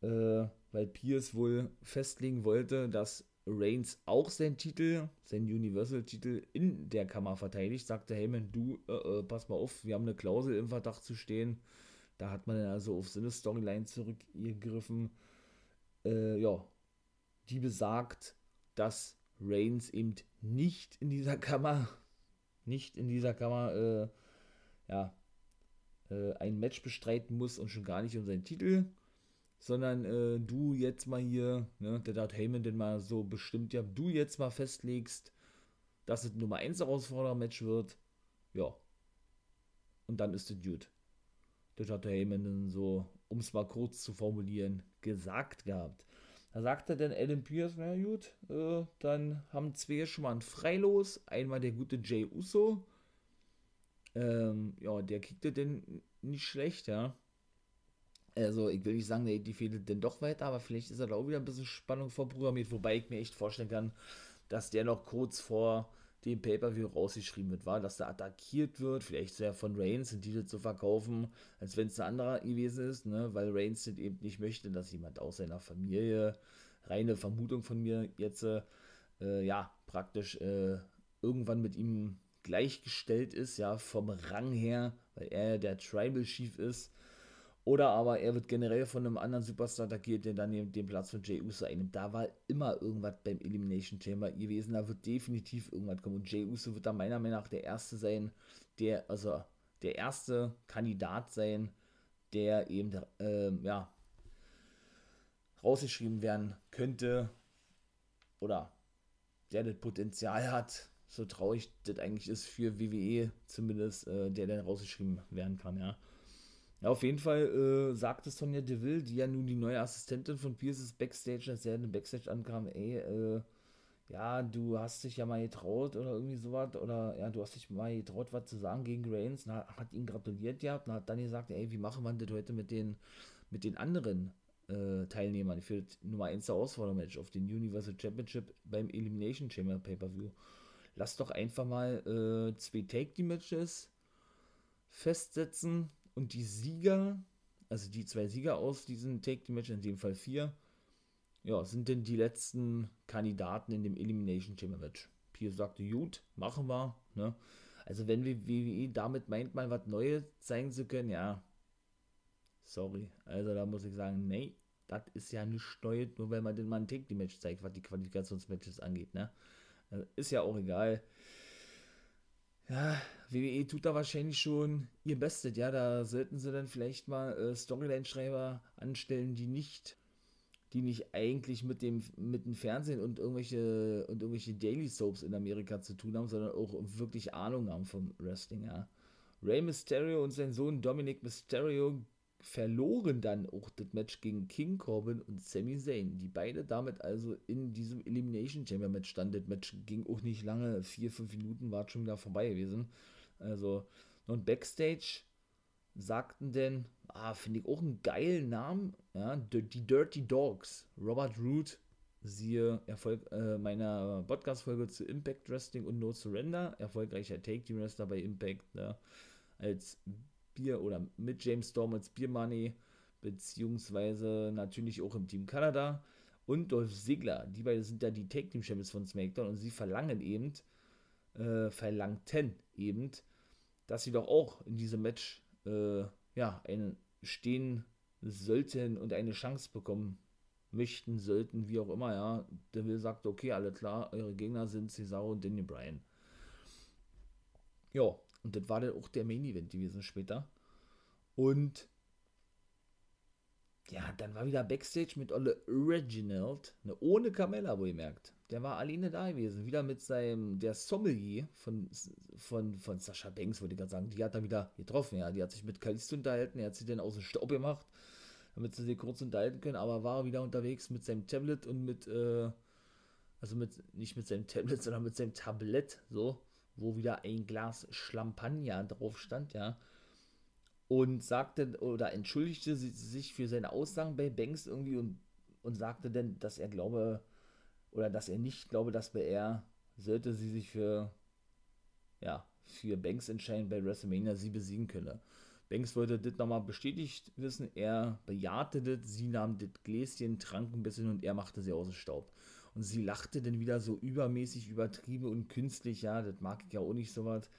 äh, weil Pierce wohl festlegen wollte, dass Reigns auch seinen Titel, seinen Universal-Titel in der Kammer verteidigt, sagte Heyman, du, äh, äh, pass mal auf, wir haben eine Klausel im Verdacht zu stehen. Da hat man dann also auf seine Storyline zurückgegriffen, äh, ja, die besagt, dass Reigns eben nicht in dieser Kammer, nicht in dieser Kammer, äh, ja, äh, ein Match bestreiten muss und schon gar nicht um seinen Titel sondern äh, du jetzt mal hier, ne, der hat Heyman denn mal so bestimmt, ja, du jetzt mal festlegst, dass es Nummer 1 Herausforderer-Match wird, ja. Und dann ist es gut. Der Heyman so, um es mal kurz zu formulieren, gesagt gehabt. Da sagte dann Adam Pierce, na gut, äh, dann haben zwei schon mal ein Freilos. Einmal der gute Jay Uso. Ähm, ja, der kickte denn nicht schlecht, ja. Also, ich will nicht sagen, die, die fehlt denn doch weiter, aber vielleicht ist er da auch wieder ein bisschen Spannung vorprogrammiert, wobei ich mir echt vorstellen kann, dass der noch kurz vor dem Pay-Per-View rausgeschrieben wird, war, dass der attackiert wird, vielleicht sehr von Reigns den Titel zu verkaufen, als wenn es ein anderer gewesen ist, ne, weil Reigns eben nicht möchte, dass jemand aus seiner Familie, reine Vermutung von mir jetzt, äh, ja, praktisch äh, irgendwann mit ihm gleichgestellt ist, ja, vom Rang her, weil er der Tribal Chief ist oder aber er wird generell von einem anderen Superstar attackiert, der dann den Platz von Jey Uso einnimmt. Da war immer irgendwas beim Elimination Chamber gewesen. Da wird definitiv irgendwas kommen. Und Jey Uso wird da meiner Meinung nach der Erste sein, der, also der erste Kandidat sein, der eben, äh, ja, rausgeschrieben werden könnte. Oder der das Potenzial hat, so traurig das eigentlich ist für WWE zumindest, äh, der dann rausgeschrieben werden kann, ja. Ja, auf jeden Fall äh, sagte Sonja Deville, die ja nun die neue Assistentin von Pierce ist, Backstage, als er in den Backstage ankam, ey, äh, ja, du hast dich ja mal getraut oder irgendwie sowas, oder ja, du hast dich mal getraut, was zu sagen gegen Reigns, und hat, ihn gratuliert gehabt und hat dann gesagt, ey, wie machen wir das heute mit den, mit den anderen äh, Teilnehmern für das Nummer 1 Herausforderungsmatch auf den Universal Championship beim Elimination Chamber Pay-Per-View. Lass doch einfach mal äh, zwei Take-The-Matches festsetzen, und die Sieger, also die zwei Sieger aus diesen Take-Team-Match, in dem Fall vier, ja, sind denn die letzten Kandidaten in dem Elimination Chamber Match. Pierre sagte, gut, machen wir, ne? Also wenn WWE damit meint, mal was Neues zeigen zu können, ja, sorry. Also da muss ich sagen, nee, das ist ja nicht Neues, nur weil man den mal ein Take-Team-Match zeigt, was die Qualifikationsmatches angeht, ne? Also ist ja auch egal ja, WWE tut da wahrscheinlich schon ihr Bestes, ja, da sollten sie dann vielleicht mal äh, Storyline-Schreiber anstellen, die nicht, die nicht eigentlich mit dem, mit dem Fernsehen und irgendwelche, und irgendwelche Daily Soaps in Amerika zu tun haben, sondern auch wirklich Ahnung haben vom Wrestling, ja. Rey Mysterio und sein Sohn Dominic Mysterio verloren dann auch das Match gegen King Corbin und Sami Zayn, die beide damit also in diesem Elimination Chamber Match standen. Das Match ging auch nicht lange, vier, fünf Minuten war schon wieder vorbei gewesen. Also, und Backstage sagten denn, ah, finde ich auch einen geilen Namen, ja, die Dirty Dogs, Robert Root, siehe Erfolg äh, meiner Podcast-Folge zu Impact Wrestling und No Surrender, erfolgreicher Take-Team-Wrestler bei Impact, ne, als Bier oder mit James Storm als Beer Money, beziehungsweise natürlich auch im Team Kanada und Dolph Ziggler. Die beiden sind ja die Tag Team Champions von SmackDown und sie verlangen eben, äh, verlangten eben, dass sie doch auch in diesem Match äh, ja, stehen sollten und eine Chance bekommen möchten, sollten, wie auch immer, ja. Der Will sagt, okay, alle klar, eure Gegner sind Cesaro und Daniel Bryan. Ja, und das war dann auch der Main Event gewesen später. Und ja, dann war wieder Backstage mit Olle Reginald, ne, ohne Carmella, wo ihr merkt. Der war alleine da gewesen, wieder mit seinem, der Sommelier von, von, von Sascha Banks, würde ich gerade sagen. Die hat er wieder getroffen, ja. Die hat sich mit Kalisto unterhalten, er hat sie dann aus dem Staub gemacht, damit sie sich kurz unterhalten können, aber war wieder unterwegs mit seinem Tablet und mit, äh, also mit, nicht mit seinem Tablet, *laughs* sondern mit seinem Tablett, so, wo wieder ein Glas Schlampagner drauf stand, ja und sagte oder entschuldigte sich für seine Aussagen bei Banks irgendwie und, und sagte dann, dass er glaube oder dass er nicht glaube, dass bei er sollte sie sich für ja, für Banks entscheiden bei WrestleMania sie besiegen könne. Banks wollte das nochmal bestätigt wissen, er bejahte das, sie nahm das Gläschen, trank ein bisschen und er machte sie aus dem Staub. Und sie lachte dann wieder so übermäßig übertrieben und künstlich, ja, das mag ich ja auch nicht so was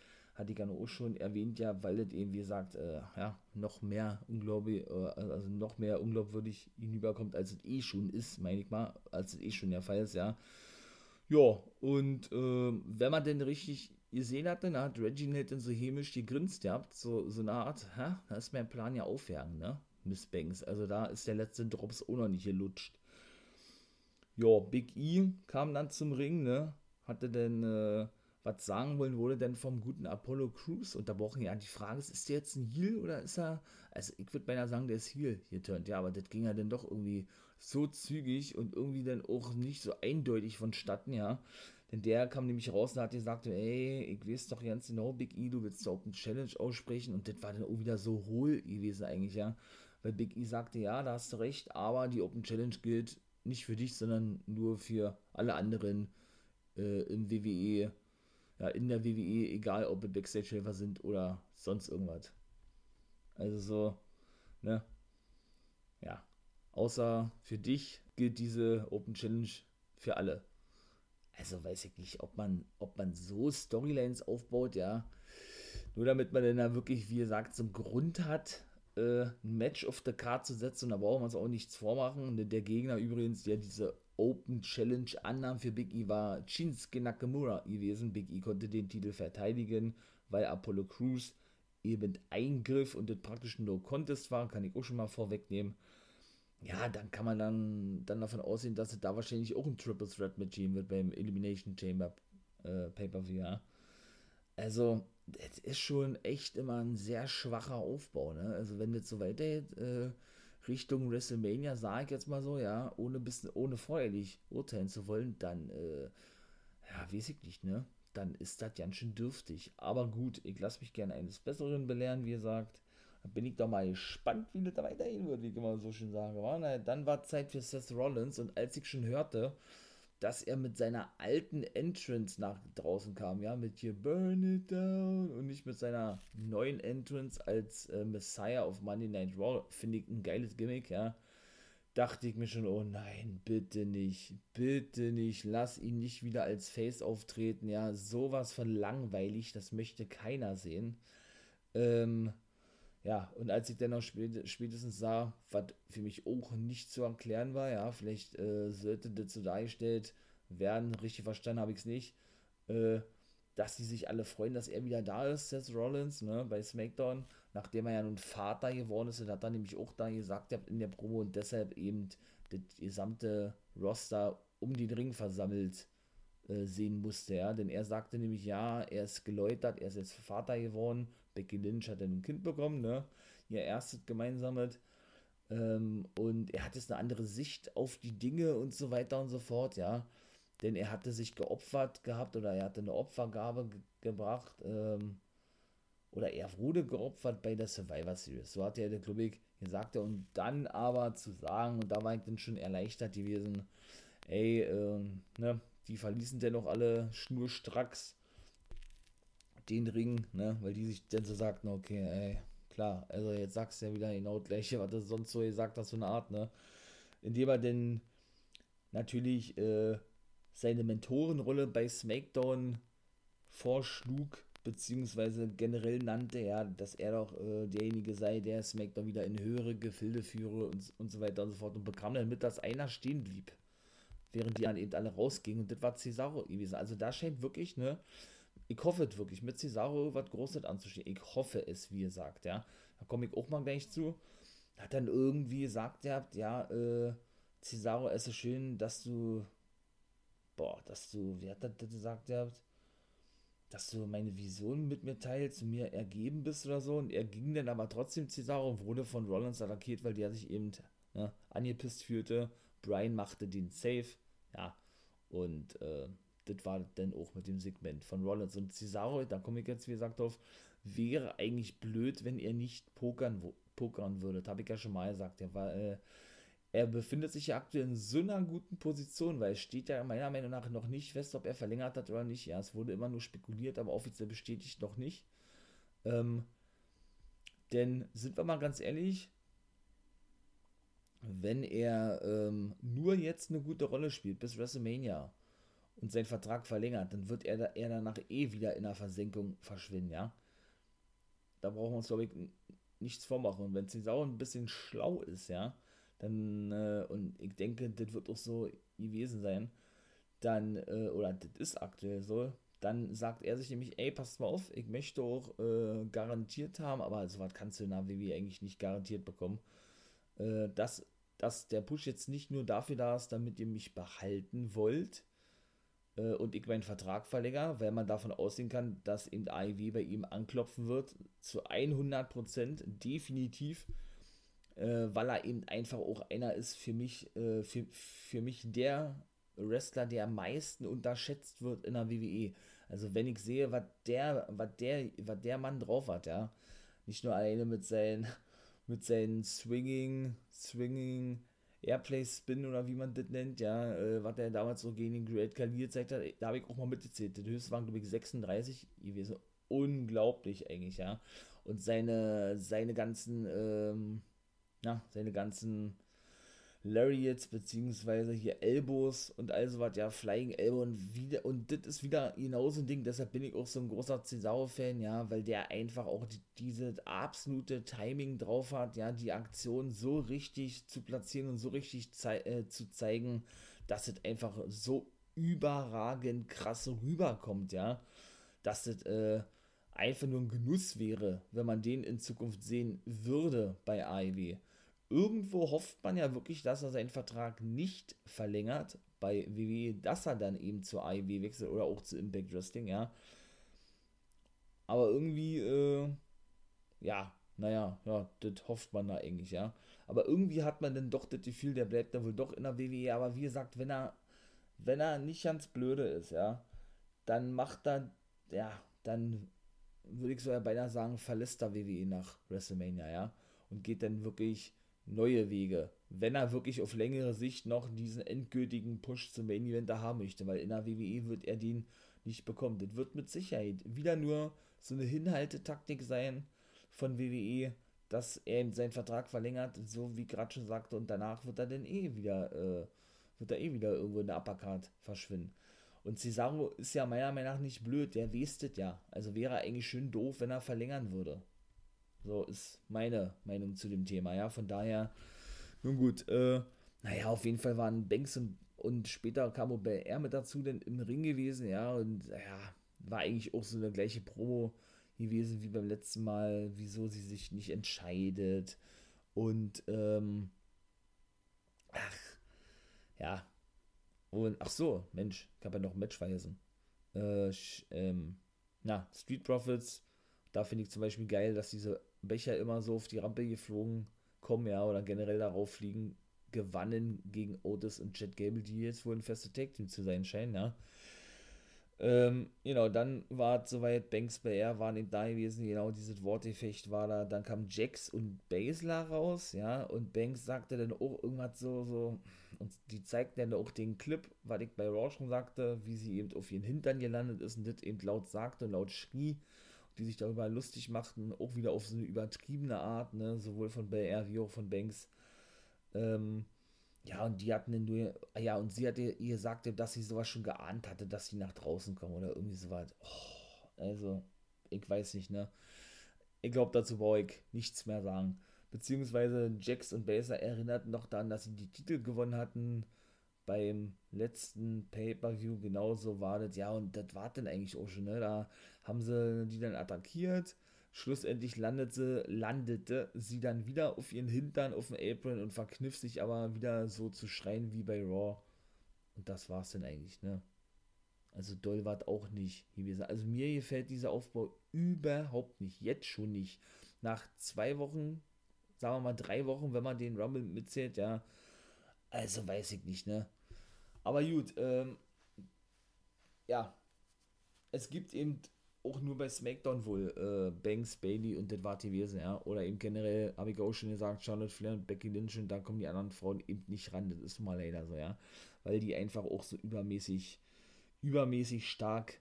hatte ich ja auch schon erwähnt, ja, weil es eben, wie gesagt, äh, ja, noch mehr unglaublich, äh, also noch mehr unglaubwürdig hinüberkommt, als es eh schon ist, meine ich mal, als es eh schon der Fall ist, ja. Ja, und äh, wenn man denn richtig gesehen hat, dann hat Reginald dann so hämisch gegrinst gehabt, so, so eine Art, hä, da ist mein Plan ja aufgegangen, ne, Miss Banks, also da ist der letzte Drops auch noch nicht gelutscht. Ja, Big E kam dann zum Ring, ne, hatte dann, äh, was sagen wollen, wurde denn vom guten Apollo Crews unterbrochen. Ja, die Frage ist, ist der jetzt ein Heal oder ist er, also ich würde beinahe sagen, der ist Heal geturnt, ja, aber das ging ja dann doch irgendwie so zügig und irgendwie dann auch nicht so eindeutig vonstatten, ja. Denn der kam nämlich raus und hat gesagt, ey, ich weiß doch ganz genau, Big E, du willst auch eine Challenge aussprechen und das war dann auch wieder so hohl gewesen eigentlich, ja. Weil Big E sagte, ja, da hast du recht, aber die Open Challenge gilt nicht für dich, sondern nur für alle anderen äh, im WWE ja, in der WWE, egal ob wir Backstage-Helfer sind oder sonst irgendwas. Also so, ne? Ja. Außer für dich gilt diese Open Challenge für alle. Also weiß ich nicht, ob man, ob man so Storylines aufbaut, ja. Nur damit man dann da wirklich, wie gesagt, zum Grund hat, äh, ein Match auf der Karte zu setzen. Und da braucht man es auch nichts vormachen. Der Gegner übrigens, der diese Open Challenge annahm für Big E, war Shinsuke Nakamura gewesen. Big E konnte den Titel verteidigen, weil Apollo Crews eben eingriff und das praktisch ein No-Contest war, kann ich auch schon mal vorwegnehmen. Ja, dann kann man dann, dann davon ausgehen, dass es da wahrscheinlich auch ein Triple Threat Match geben wird beim Elimination Chamber äh, Pay-Per-View. Also, das ist schon echt immer ein sehr schwacher Aufbau, ne? Also, wenn das so weitergeht, äh, Richtung WrestleMania, sage ich jetzt mal so, ja, ohne bisschen, ohne vorherlich urteilen zu wollen, dann, äh, ja, weiß ich nicht, ne? Dann ist das ganz schön dürftig. Aber gut, ich lasse mich gerne eines Besseren belehren, wie gesagt. Dann bin ich doch mal gespannt, wie das da weitergehen wird, wie ich immer so schön sage. War, na, dann war Zeit für Seth Rollins und als ich schon hörte, dass er mit seiner alten Entrance nach draußen kam, ja, mit hier Burn It Down und nicht mit seiner neuen Entrance als äh, Messiah auf Monday Night Raw, finde ich ein geiles Gimmick, ja. Dachte ich mir schon, oh nein, bitte nicht, bitte nicht, lass ihn nicht wieder als Face auftreten, ja, sowas von langweilig, das möchte keiner sehen. Ähm, ja, und als ich dann noch spätestens sah, was für mich auch nicht zu erklären war, ja, vielleicht äh, sollte so dargestellt werden, richtig verstanden habe ich es nicht, äh, dass sie sich alle freuen, dass er wieder da ist, Seth Rollins, ne, bei SmackDown, nachdem er ja nun Vater geworden ist, und hat dann nämlich auch da gesagt in der Promo und deshalb eben das gesamte Roster um den Ring versammelt äh, sehen musste, ja, denn er sagte nämlich, ja, er ist geläutert, er ist jetzt Vater geworden, Becky Lynch hat dann ein Kind bekommen, ne? Ihr erstes gemeinsames. Ähm, und er hat jetzt eine andere Sicht auf die Dinge und so weiter und so fort, ja. Denn er hatte sich geopfert gehabt oder er hatte eine Opfergabe ge gebracht. Ähm, oder er wurde geopfert bei der Survivor Series. So hat er, glaube ich, gesagt. Und dann aber zu sagen, und da war ich dann schon erleichtert gewesen, ey, ähm, ne, die verließen dennoch alle schnurstracks den Ring, ne, weil die sich dann so sagten, okay, ey, klar, also jetzt sagst du ja wieder genau gleiche, was du sonst so gesagt hast, so eine Art, ne, indem er denn natürlich äh, seine Mentorenrolle bei SmackDown vorschlug, beziehungsweise generell nannte er, dass er doch äh, derjenige sei, der SmackDown wieder in höhere Gefilde führe und, und so weiter und so fort und bekam dann mit, dass einer stehen blieb, während die an eben alle rausgingen und das war Cesaro gewesen. Also da scheint wirklich, ne, ich hoffe es wirklich, mit Cesaro was Großes anzustehen. Ich hoffe es, wie ihr sagt, ja. Da komme ich auch mal gleich zu. Hat dann irgendwie gesagt, ihr habt, ja, äh, Cesaro, es ist schön, dass du, boah, dass du, wie hat das gesagt, ihr habt, dass du meine Vision mit mir teilst mir ergeben bist oder so. Und er ging dann aber trotzdem Cesaro und wurde von Rollins attackiert, weil der sich eben ne, angepisst fühlte. Brian machte den Safe, ja, und äh, das war dann auch mit dem Segment von Rollins. Und Cesaro, da komme ich jetzt wie gesagt drauf, wäre eigentlich blöd, wenn er nicht pokern, pokern würde. Habe ich ja schon mal gesagt. Er, war, äh, er befindet sich ja aktuell in so einer guten Position, weil es steht ja meiner Meinung nach noch nicht fest, ob er verlängert hat oder nicht. Ja, es wurde immer nur spekuliert, aber offiziell bestätigt noch nicht. Ähm, denn sind wir mal ganz ehrlich, wenn er ähm, nur jetzt eine gute Rolle spielt bis WrestleMania, und seinen Vertrag verlängert, dann wird er, da, er danach eh wieder in der Versenkung verschwinden, ja. Da brauchen wir uns, glaube ich, nichts vormachen. Und wenn Cesaro ein bisschen schlau ist, ja, dann, äh, und ich denke, das wird auch so gewesen sein, dann, äh, oder das ist aktuell so, dann sagt er sich nämlich, ey, passt mal auf, ich möchte auch äh, garantiert haben, aber so was kannst du in der WWE eigentlich nicht garantiert bekommen, äh, dass, dass der Push jetzt nicht nur dafür da ist, damit ihr mich behalten wollt, äh, und ich meinen Vertrag verlängere, weil man davon ausgehen kann, dass eben AEW bei ihm anklopfen wird, zu 100% definitiv, äh, weil er eben einfach auch einer ist für mich, äh, für, für mich der Wrestler, der am meisten unterschätzt wird in der WWE. Also wenn ich sehe, was der, was der, was der Mann drauf hat, ja, nicht nur alleine mit seinen, mit seinen Swinging, Swinging, Airplay Spin oder wie man das nennt, ja, äh, was der damals so gegen den Great Khali gezeigt hat, da habe ich auch mal mitgezählt. Das höchste waren, glaube ich, 36 gewesen. Unglaublich eigentlich, ja. Und seine, seine ganzen, ähm, ja, seine ganzen Lariats, beziehungsweise hier Elbows und all sowas, ja, Flying Elbow und wieder, und das ist wieder genauso ein Ding, deshalb bin ich auch so ein großer Cesaro-Fan, ja, weil der einfach auch die, diese absolute Timing drauf hat, ja, die Aktion so richtig zu platzieren und so richtig zei äh, zu zeigen, dass es einfach so überragend krass rüberkommt, ja, dass es äh, einfach nur ein Genuss wäre, wenn man den in Zukunft sehen würde bei AEW irgendwo hofft man ja wirklich, dass er seinen Vertrag nicht verlängert bei WWE, dass er dann eben zur AEW wechselt oder auch zu Impact Wrestling, ja. Aber irgendwie, äh, ja, naja, ja, das hofft man da eigentlich, ja. Aber irgendwie hat man dann doch das Gefühl, der bleibt dann wohl doch in der WWE. Aber wie gesagt, wenn er, wenn er nicht ganz blöde ist, ja, dann macht er, ja, dann würde ich so ja beinahe sagen, verlässt er WWE nach WrestleMania, ja. Und geht dann wirklich neue Wege, wenn er wirklich auf längere Sicht noch diesen endgültigen Push zum Main Event haben möchte, weil in der WWE wird er den nicht bekommen. Das wird mit Sicherheit wieder nur so eine Hinhaltetaktik sein von WWE, dass er seinen Vertrag verlängert, so wie gerade schon sagte, und danach wird er dann eh wieder, äh, wird er eh wieder irgendwo in der Uppercard verschwinden. Und Cesaro ist ja meiner Meinung nach nicht blöd, der westet ja. Also wäre er eigentlich schön doof, wenn er verlängern würde. So ist meine Meinung zu dem Thema, ja. Von daher, nun gut, äh, naja, auf jeden Fall waren Banks und, und später kam Bel mit dazu denn im Ring gewesen, ja, und ja, war eigentlich auch so eine gleiche Promo gewesen wie beim letzten Mal, wieso sie sich nicht entscheidet. Und, ähm, ach, ja. Und, ach so, Mensch, ich habe ja noch ein Match vergessen. Äh, ähm, na, Street Profits, da finde ich zum Beispiel geil, dass diese Becher immer so auf die Rampe geflogen kommen, ja, oder generell darauf fliegen, gewannen gegen Otis und Jet Gable, die jetzt wohl ein feste Tag Team zu sein scheinen, ja. Ähm, genau, dann war es soweit, Banks bei R waren eben da gewesen, genau dieses Wortefecht war da, dann kam Jax und Basler raus, ja, und Banks sagte dann auch irgendwas so, so, und die zeigten dann auch den Clip, was ich bei Raw schon sagte, wie sie eben auf ihren Hintern gelandet ist und das eben laut sagte und laut schrie, die sich darüber lustig machten, auch wieder auf so eine übertriebene Art, ne, sowohl von BR wie auch von Banks. Ähm, ja, und die hatten nur, ja, und sie hatte ihr sagte, dass sie sowas schon geahnt hatte, dass sie nach draußen kommen oder irgendwie sowas. Oh, also, ich weiß nicht, ne? Ich glaube, dazu brauche ich nichts mehr sagen. Beziehungsweise Jax und Baser erinnerten noch daran, dass sie die Titel gewonnen hatten beim letzten Pay-Per-View. Genauso war das. Ja, und das war dann eigentlich auch schon, ne? Da haben sie die dann attackiert. Schlussendlich landete, landete sie dann wieder auf ihren Hintern auf dem Apron und verkniff sich aber wieder so zu schreien wie bei Raw. Und das war's dann eigentlich, ne? Also doll war auch nicht gewesen. Also mir gefällt dieser Aufbau überhaupt nicht. Jetzt schon nicht. Nach zwei Wochen, sagen wir mal drei Wochen, wenn man den Rumble mitzählt, ja. Also weiß ich nicht, ne? Aber gut, ähm, ja. Es gibt eben auch nur bei SmackDown wohl äh, Banks, Bailey und das war gewesen, ja. Oder eben generell, habe ich auch schon gesagt, Charlotte Flair und Becky Lynch und da kommen die anderen Frauen eben nicht ran. Das ist mal leider so, ja. Weil die einfach auch so übermäßig, übermäßig stark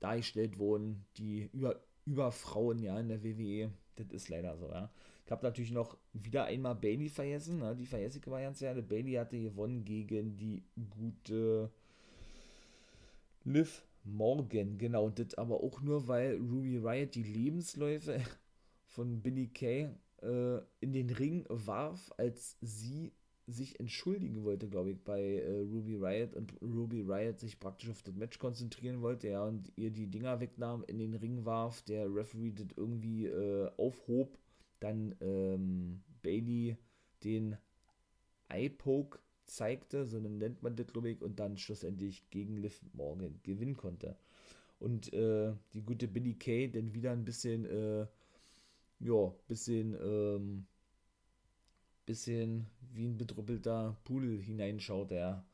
dargestellt wurden. Die über, über Frauen, ja, in der WWE. Das ist leider so, ja. Ich habe natürlich noch wieder einmal Bailey vergessen, ne? die vergesse ich ganz gerne. Bailey hatte gewonnen gegen die gute Liv Morgan, genau, das aber auch nur, weil Ruby Riot die Lebensläufe *laughs* von Billy Kay äh, in den Ring warf, als sie sich entschuldigen wollte, glaube ich, bei äh, Ruby Riot. Und Ruby Riot sich praktisch auf das Match konzentrieren wollte, ja, und ihr die Dinger wegnahm, in den Ring warf, der Referee das irgendwie äh, aufhob, dann ähm, Bailey den Eye-Poke zeigte, so nennt man das, glaube und dann schlussendlich gegen Liv Morgan gewinnen konnte. Und äh, die gute Billy Kay dann wieder ein bisschen, äh, ja, bisschen, ähm, bisschen wie ein bedrüppelter Pool hineinschaut, ja.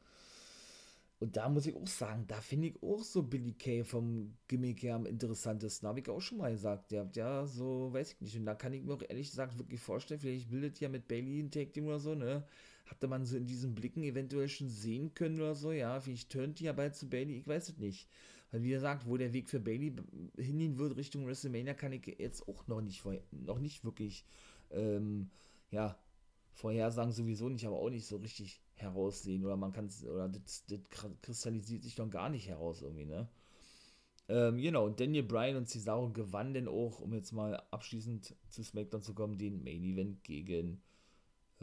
Und da muss ich auch sagen, da finde ich auch so Billy Kay vom Gimmick her am interessantesten. Habe ich auch schon mal gesagt. Der habt ja so, weiß ich nicht. Und da kann ich mir auch ehrlich gesagt wirklich vorstellen, vielleicht bildet ja mit Bailey ein Take Team oder so, ne? Hatte man so in diesen Blicken eventuell schon sehen können oder so, ja. Vielleicht turnt die ja bald zu Bailey, ich weiß es nicht. Weil wie gesagt, wo der Weg für Bailey hingehen wird Richtung WrestleMania, kann ich jetzt auch noch nicht, noch nicht wirklich, ähm, ja, vorhersagen sowieso nicht, aber auch nicht so richtig heraussehen. Oder man kann es, oder das, das kristallisiert sich dann gar nicht heraus irgendwie, ne? Ähm, genau, und Daniel Bryan und Cesaro gewannen denn auch, um jetzt mal abschließend zu SmackDown zu kommen, den Main Event gegen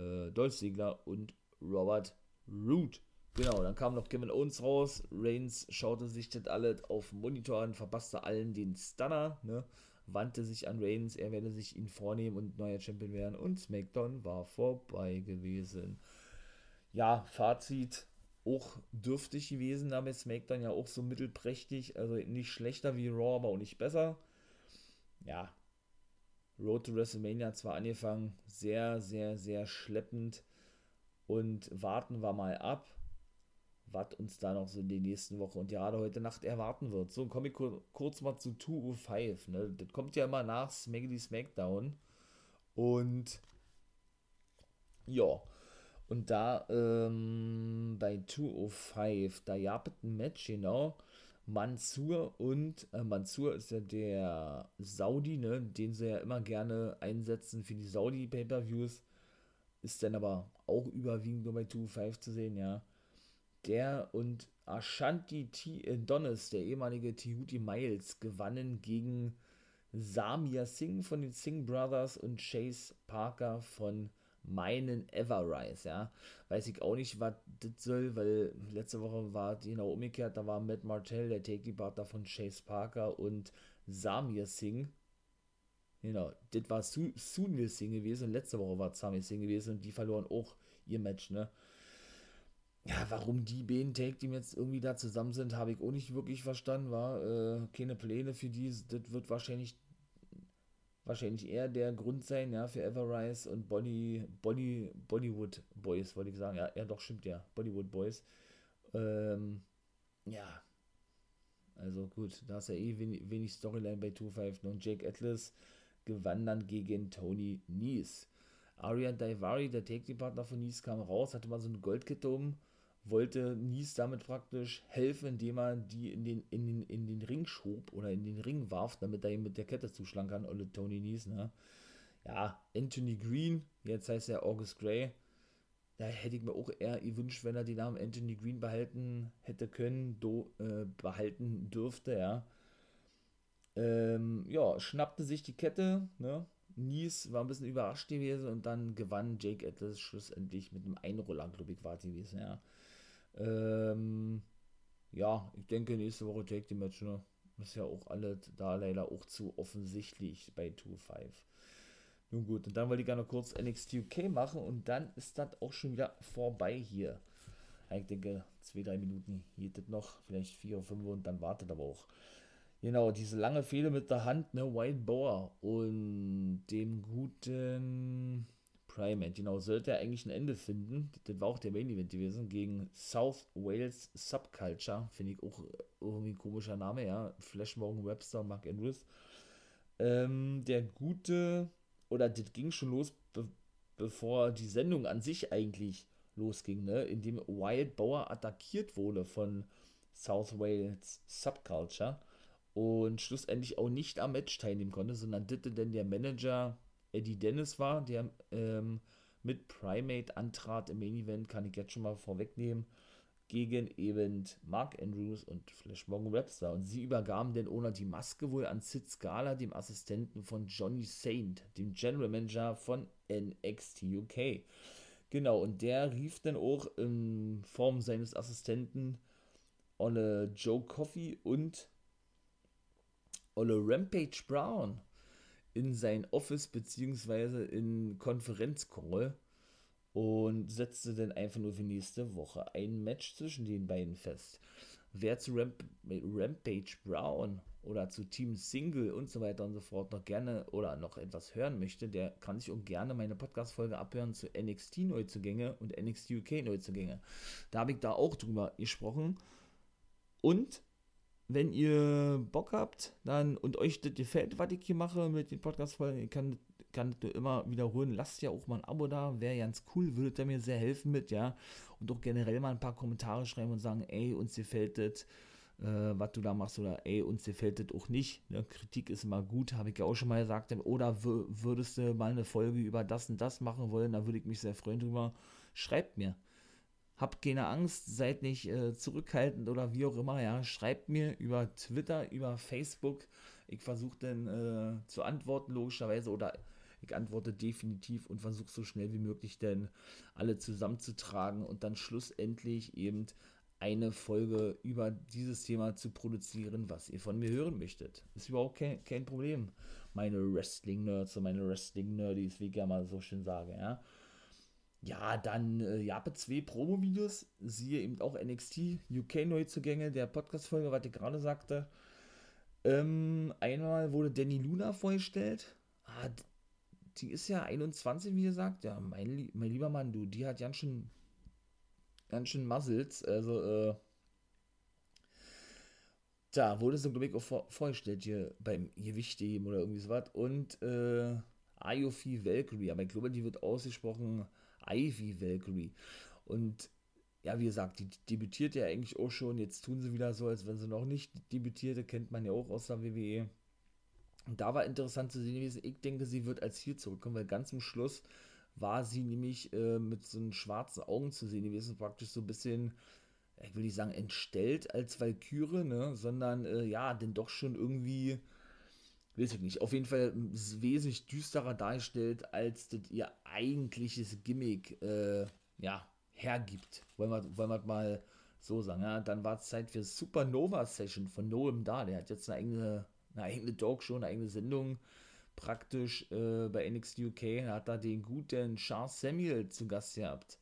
äh, Dolph Ziggler und Robert Root. Genau, dann kam noch Kevin Owens raus. Reigns schaute sich das alles auf dem Monitor an, verpasste allen den Stunner, ne? wandte sich an Reigns, er werde sich ihn vornehmen und neuer Champion werden und SmackDown war vorbei gewesen. Ja, Fazit, auch dürftig gewesen, aber SmackDown ja auch so mittelprächtig, also nicht schlechter wie Raw, aber auch nicht besser. Ja, Road to WrestleMania zwar angefangen, sehr, sehr, sehr schleppend und warten wir mal ab, was uns da noch so in den nächsten Wochen und gerade heute Nacht erwarten wird. So, komme ich kurz mal zu 205. Ne? Das kommt ja immer nach Smackity Smackdown. Und ja, und da ähm, bei 205, da gab es ein Match, genau. Mansur und äh, Mansur ist ja der Saudi, ne, den sie ja immer gerne einsetzen für die Saudi Pay-per-Views. Ist dann aber auch überwiegend nur bei 205 zu sehen, ja der und Ashanti T. Adonis, der ehemalige Tehuti Miles, gewannen gegen Samir Singh von den Singh Brothers und Chase Parker von meinen Everrise, ja. Weiß ich auch nicht, was das soll, weil letzte Woche war genau umgekehrt, da war Matt Martell, der Take-Partner von Chase Parker und Samir Singh. Genau, das war Su Sunil Singh gewesen und letzte Woche war Samir Singh gewesen und die verloren auch ihr Match, ne ja, warum die beiden Take Team jetzt irgendwie da zusammen sind, habe ich auch nicht wirklich verstanden. War äh, keine Pläne für die. Das wird wahrscheinlich wahrscheinlich eher der Grund sein, ja, für Everrise und Bonnie, Bonnie, Bollywood Boys, wollte ich sagen. Ja, ja, doch, stimmt ja. Bollywood Boys. Ähm, ja. Also gut, da ist ja eh wenig, wenig Storyline bei 2-5. Und Jake Atlas gewann dann gegen Tony Nies. Arian Daivari, der Take-Partner von Nies, kam raus, hatte mal so eine Goldkette um wollte Nies damit praktisch helfen, indem er die in den, in den, in den Ring schob oder in den Ring warf, damit er ihn mit der Kette zuschlagen kann, oder Tony Nies, ne? Ja, Anthony Green, jetzt heißt er August Gray. Da hätte ich mir auch eher gewünscht, wenn er den Namen Anthony Green behalten hätte können, do, äh, behalten dürfte, ja. Ähm, ja, schnappte sich die Kette, ne? Nies war ein bisschen überrascht gewesen und dann gewann Jake Atlas schlussendlich mit einem Einroller, glaube ich, war es gewesen, ja. Ähm, ja, ich denke, nächste Woche Take the Match, ne? Ist ja auch alles da leider auch zu offensichtlich bei 2-5. Nun gut, und dann wollte ich gerne kurz NXT UK machen und dann ist das auch schon wieder vorbei hier. Ich denke, zwei, drei Minuten geht das noch, vielleicht vier oder fünf und dann wartet aber auch. Genau, diese lange Fehde mit der Hand, ne, White Boar und dem guten Primate, genau, sollte er eigentlich ein Ende finden. Das war auch der Main Event gewesen gegen South Wales Subculture, finde ich auch irgendwie ein komischer Name, ja. Flash Morgan Webster, Mark Andrews. Ähm, der gute, oder das ging schon los, be bevor die Sendung an sich eigentlich losging, ne, indem Wild Boar attackiert wurde von South Wales Subculture und schlussendlich auch nicht am Match teilnehmen konnte, sondern ditte denn der Manager Eddie Dennis war, der ähm, mit Primate antrat im Main Event, kann ich jetzt schon mal vorwegnehmen, gegen eben Mark Andrews und Flash Morgan Webster. Und sie übergaben denn ohne die Maske wohl an Sid Scala, dem Assistenten von Johnny Saint, dem General Manager von NXT UK. Genau, und der rief dann auch in Form seines Assistenten Olle Joe Coffey und Olle Rampage Brown in sein Office beziehungsweise in Konferenzcall und setzte dann einfach nur für nächste Woche ein Match zwischen den beiden fest. Wer zu Ramp Rampage Brown oder zu Team Single und so weiter und so fort noch gerne oder noch etwas hören möchte, der kann sich auch gerne meine Podcast-Folge abhören zu NXT Neuzugänge und NXT UK Neuzugänge. Da habe ich da auch drüber gesprochen. Und wenn ihr Bock habt, dann und euch das gefällt, was ich hier mache mit den Podcast-Folgen, ich kann, kann das immer wiederholen. Lasst ja auch mal ein Abo da, wäre ganz cool, würdet ihr mir sehr helfen mit, ja. Und auch generell mal ein paar Kommentare schreiben und sagen, ey, uns gefällt das, äh, was du da machst, oder ey, uns gefällt das auch nicht. Ne? Kritik ist immer gut, habe ich ja auch schon mal gesagt. Oder würdest du mal eine Folge über das und das machen wollen, da würde ich mich sehr freuen drüber. Schreibt mir habt keine Angst, seid nicht äh, zurückhaltend oder wie auch immer, ja, schreibt mir über Twitter, über Facebook. Ich versuche dann äh, zu antworten, logischerweise, oder ich antworte definitiv und versuche so schnell wie möglich dann alle zusammenzutragen und dann schlussendlich eben eine Folge über dieses Thema zu produzieren, was ihr von mir hören möchtet. Ist überhaupt kein, kein Problem. Meine Wrestling-Nerds und meine Wrestling-Nerdies, wie ich ja mal so schön sage, ja. Ja, dann äh, Jape 2 Promo-Videos, siehe eben auch NXT UK Neuzugänge der Podcast-Folge, was ich gerade sagte. Ähm, einmal wurde Danny Luna vorgestellt. Ah, die ist ja 21, wie gesagt. Ja, mein, mein lieber Mann, du, die hat ganz schön, ganz schön Muzzles. Also, äh, da wurde sie, glaube ich, auch vor, vorgestellt hier beim Gewichtheben oder irgendwie sowas. Und, äh, Iofi Valkyrie, aber ich glaube, die wird ausgesprochen Ivy Valkyrie. Und ja, wie gesagt, die debütiert ja eigentlich auch schon. Jetzt tun sie wieder so, als wenn sie noch nicht debütierte. Kennt man ja auch aus der WWE. Und da war interessant zu sehen gewesen. Ich denke, sie wird als hier zurückkommen, weil ganz zum Schluss war sie nämlich äh, mit so einen schwarzen Augen zu sehen gewesen. Praktisch so ein bisschen, ich will nicht sagen entstellt als Valkyrie, ne? sondern äh, ja, denn doch schon irgendwie weiß ich nicht, auf jeden Fall wesentlich düsterer dargestellt, als das ihr eigentliches Gimmick, äh, ja, hergibt. Wollen wir, wollen wir mal so sagen, ja. Dann war es Zeit für Supernova Session von Noam da. Der hat jetzt eine eigene, eine eigene Talkshow, eine eigene Sendung praktisch äh, bei NXT UK. Er hat da den guten Charles Samuel zu Gast gehabt.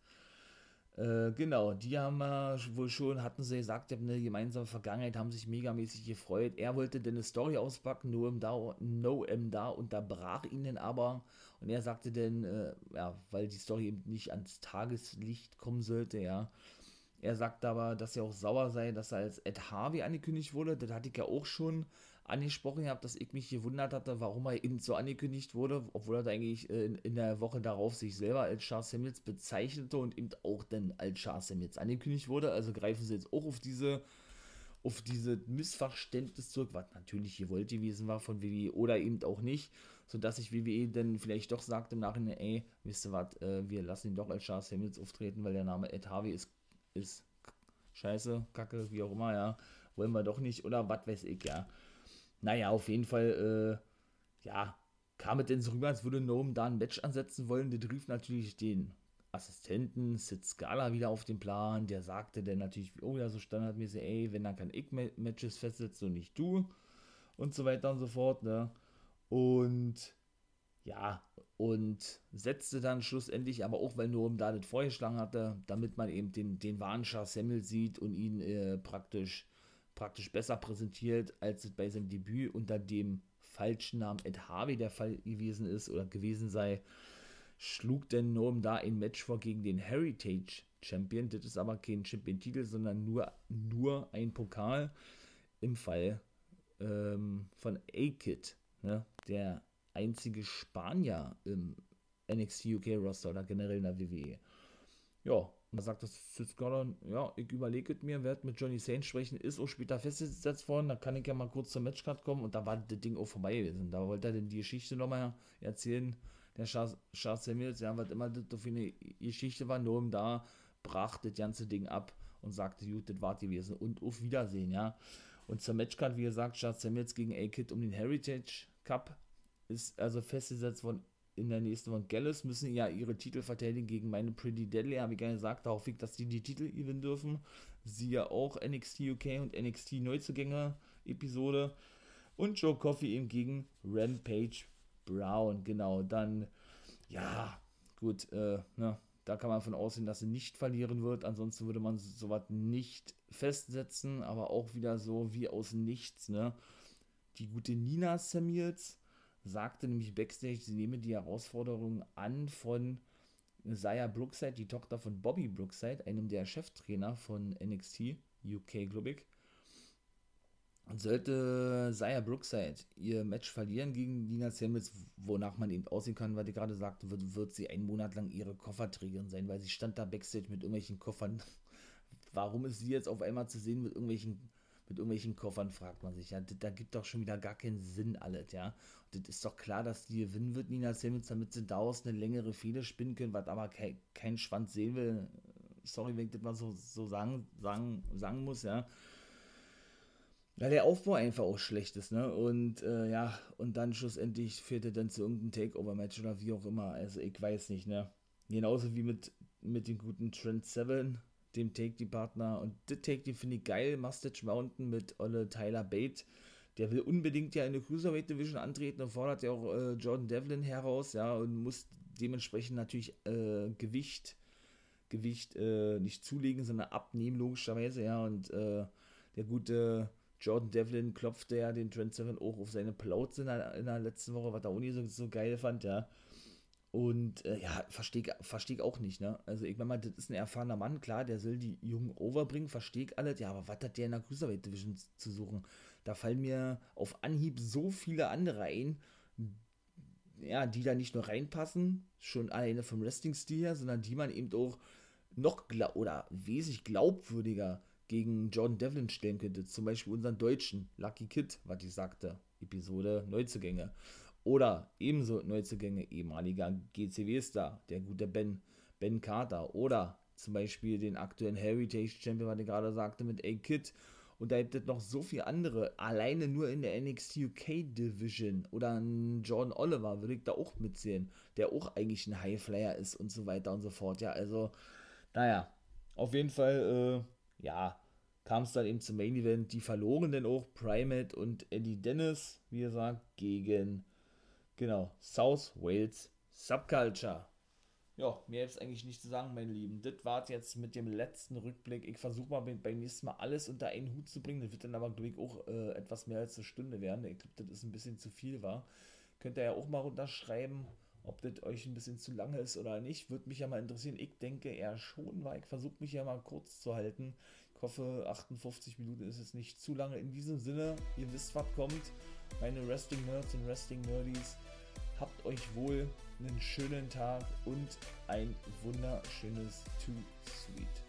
Äh, genau, die haben wir wohl schon, hatten sie gesagt, eine gemeinsame Vergangenheit, haben sich megamäßig gefreut. Er wollte denn eine Story auspacken, im da, No M da unterbrach ihn denn aber. Und er sagte denn, äh, ja, weil die Story eben nicht ans Tageslicht kommen sollte, ja. Er sagte aber, dass er auch sauer sei, dass er als Ed Harvey angekündigt wurde. Das hatte ich ja auch schon angesprochen habe, dass ich mich gewundert hatte, warum er eben so angekündigt wurde, obwohl er eigentlich äh, in, in, der Woche darauf sich selber als Charles Samuels bezeichnete und eben auch dann als Charles Samuels angekündigt wurde. Also greifen sie jetzt auch auf diese auf diese Missverständnis zurück, was natürlich gewollt gewesen war von WWE oder eben auch nicht, sodass sich WWE dann vielleicht doch sagt im Nachhinein, ey, wisst ihr was, äh, wir lassen ihn doch als Charles Samuels auftreten, weil der Name Ed Harvey ist, ist scheiße, kacke, wie auch immer, ja, wollen wir doch nicht, oder was weiß ich, ja. Naja, auf jeden Fall, äh, ja, kam es denn so rüber, als würde Noam da ein Match ansetzen wollen. Der rief natürlich den Assistenten Sid Scala wieder auf den Plan. Der sagte dann natürlich, oh ja, so standardmäßig, ey, wenn dann kann ich Matches festsetzen und nicht du. Und so weiter und so fort, ne? Und ja, und setzte dann schlussendlich, aber auch weil Noam da das vorgeschlagen hatte, damit man eben den, den wahren Semmel sieht und ihn äh, praktisch, praktisch besser präsentiert, als bei seinem Debüt unter dem falschen Namen Ed Harvey der Fall gewesen ist oder gewesen sei, schlug denn Noam da ein Match vor gegen den Heritage Champion. Das ist aber kein Champion-Titel, sondern nur, nur ein Pokal im Fall ähm, von A-Kid, ne? der einzige Spanier im NXT UK Roster oder generell in der WWE. Ja, und da sagt das Sid Scotland, ja, ich überlege es mir, werde mit Johnny Saint sprechen, ist auch später festgesetzt worden, da kann ich ja mal kurz zur Matchcard kommen und da war das Ding auch vorbei gewesen. Da wollte er denn die Geschichte nochmal erzählen, der Charles, Samuels, ja, was immer das für eine Geschichte war, nur um da brach das ganze Ding ab und sagte, gut, das war gewesen und auf Wiedersehen, ja. Und zur Matchcard, wie gesagt, Charles Samuels gegen A-Kid um den Heritage Cup ist also festgesetzt worden in der nächsten Woche. Gallus müssen ja ihre Titel verteidigen gegen meine Pretty Deadly, habe ich gerne gesagt, darauf liegt, dass die die Titel gewinnen dürfen. Sie ja auch NXT UK und NXT Neuzugänge Episode. Und Joe Coffey eben gegen Rampage Brown, genau. Dann, ja, gut, äh, ne, da kann man von ausgehen, dass sie nicht verlieren wird. Ansonsten würde man sowas nicht festsetzen, aber auch wieder so wie aus nichts, ne. Die gute Nina Samuels sagte nämlich Backstage, sie nehme die Herausforderung an von Zaya Brookside, die Tochter von Bobby Brookside, einem der Cheftrainer von NXT UK, glaube ich. Und sollte Zaya Brookside ihr Match verlieren gegen Nina Samuels, wonach man eben aussehen kann, was ich gerade sagte, wird, wird sie einen Monat lang ihre Kofferträgerin sein, weil sie stand da Backstage mit irgendwelchen Koffern. *laughs* Warum ist sie jetzt auf einmal zu sehen mit irgendwelchen mit irgendwelchen Koffern, fragt man sich. Ja, da gibt doch schon wieder gar keinen Sinn alles, ja. Und das ist doch klar, dass die gewinnen wird, Nina Simmons, damit sie daraus eine längere Fehde spinnen können, was aber kein, kein Schwanz sehen will. Sorry, wenn ich das mal so, so sagen, sagen, sagen muss, ja. Weil der Aufbau einfach auch schlecht ist, ne? Und äh, ja, und dann schlussendlich führt er dann zu irgendeinem Takeover-Match oder wie auch immer. Also ich weiß nicht, ne? Genauso wie mit, mit dem guten Trent Seven, dem Take-Die-Partner. Und das Take-Die finde ich geil. Mustache Mountain mit Olle Tyler Bate. Der will unbedingt ja in der Cruiserweight Division antreten und fordert ja auch äh, Jordan Devlin heraus, ja, und muss dementsprechend natürlich äh, Gewicht, Gewicht äh, nicht zulegen, sondern abnehmen, logischerweise, ja. Und äh, der gute Jordan Devlin klopfte ja den Trent Seven auch auf seine Plauze in der, in der letzten Woche, was er auch nie so, so geil fand, ja. Und äh, ja, verstehe versteh auch nicht, ne? Also ich meine mal, das ist ein erfahrener Mann, klar, der soll die Jungen overbringen, verstehe ich alles, ja, aber was hat der in der Cruiserweight Division zu suchen? Da fallen mir auf Anhieb so viele andere ein, ja, die da nicht nur reinpassen, schon alleine vom Wrestling-Stil her, sondern die man eben auch noch oder wesentlich glaubwürdiger gegen Jordan Devlin stellen könnte. Zum Beispiel unseren deutschen Lucky Kid, was ich sagte, Episode Neuzugänge. Oder ebenso Neuzugänge, ehemaliger GCW-Star, der gute Ben, Ben Carter. Oder zum Beispiel den aktuellen Heritage Champion, was ich gerade sagte, mit A-Kid. Und da gibt es noch so viele andere. Alleine nur in der NXT UK Division. Oder ein Jordan Oliver würde ich da auch mitsehen. Der auch eigentlich ein Highflyer ist und so weiter und so fort. Ja, also, naja. Auf jeden Fall, äh, ja, kam es dann eben zum Main Event. Die verloren dann auch Primate und Eddie Dennis, wie gesagt, gegen Genau, South Wales Subculture. Ja, mehr ist eigentlich nicht zu sagen, meine Lieben. Das war jetzt mit dem letzten Rückblick. Ich versuche mal beim nächsten Mal alles unter einen Hut zu bringen. Das wird dann aber, glaube ich, auch äh, etwas mehr als eine Stunde werden. Ich glaube, das ist ein bisschen zu viel war. Könnt ihr ja auch mal runterschreiben, ob das euch ein bisschen zu lange ist oder nicht. Würde mich ja mal interessieren. Ich denke eher schon, weil ich versuche mich ja mal kurz zu halten. Ich hoffe, 58 Minuten ist es nicht zu lange. In diesem Sinne, ihr wisst, was kommt. Meine Wrestling-Nerds und Wrestling-Nerdies. Habt euch wohl einen schönen Tag und ein wunderschönes Too Sweet.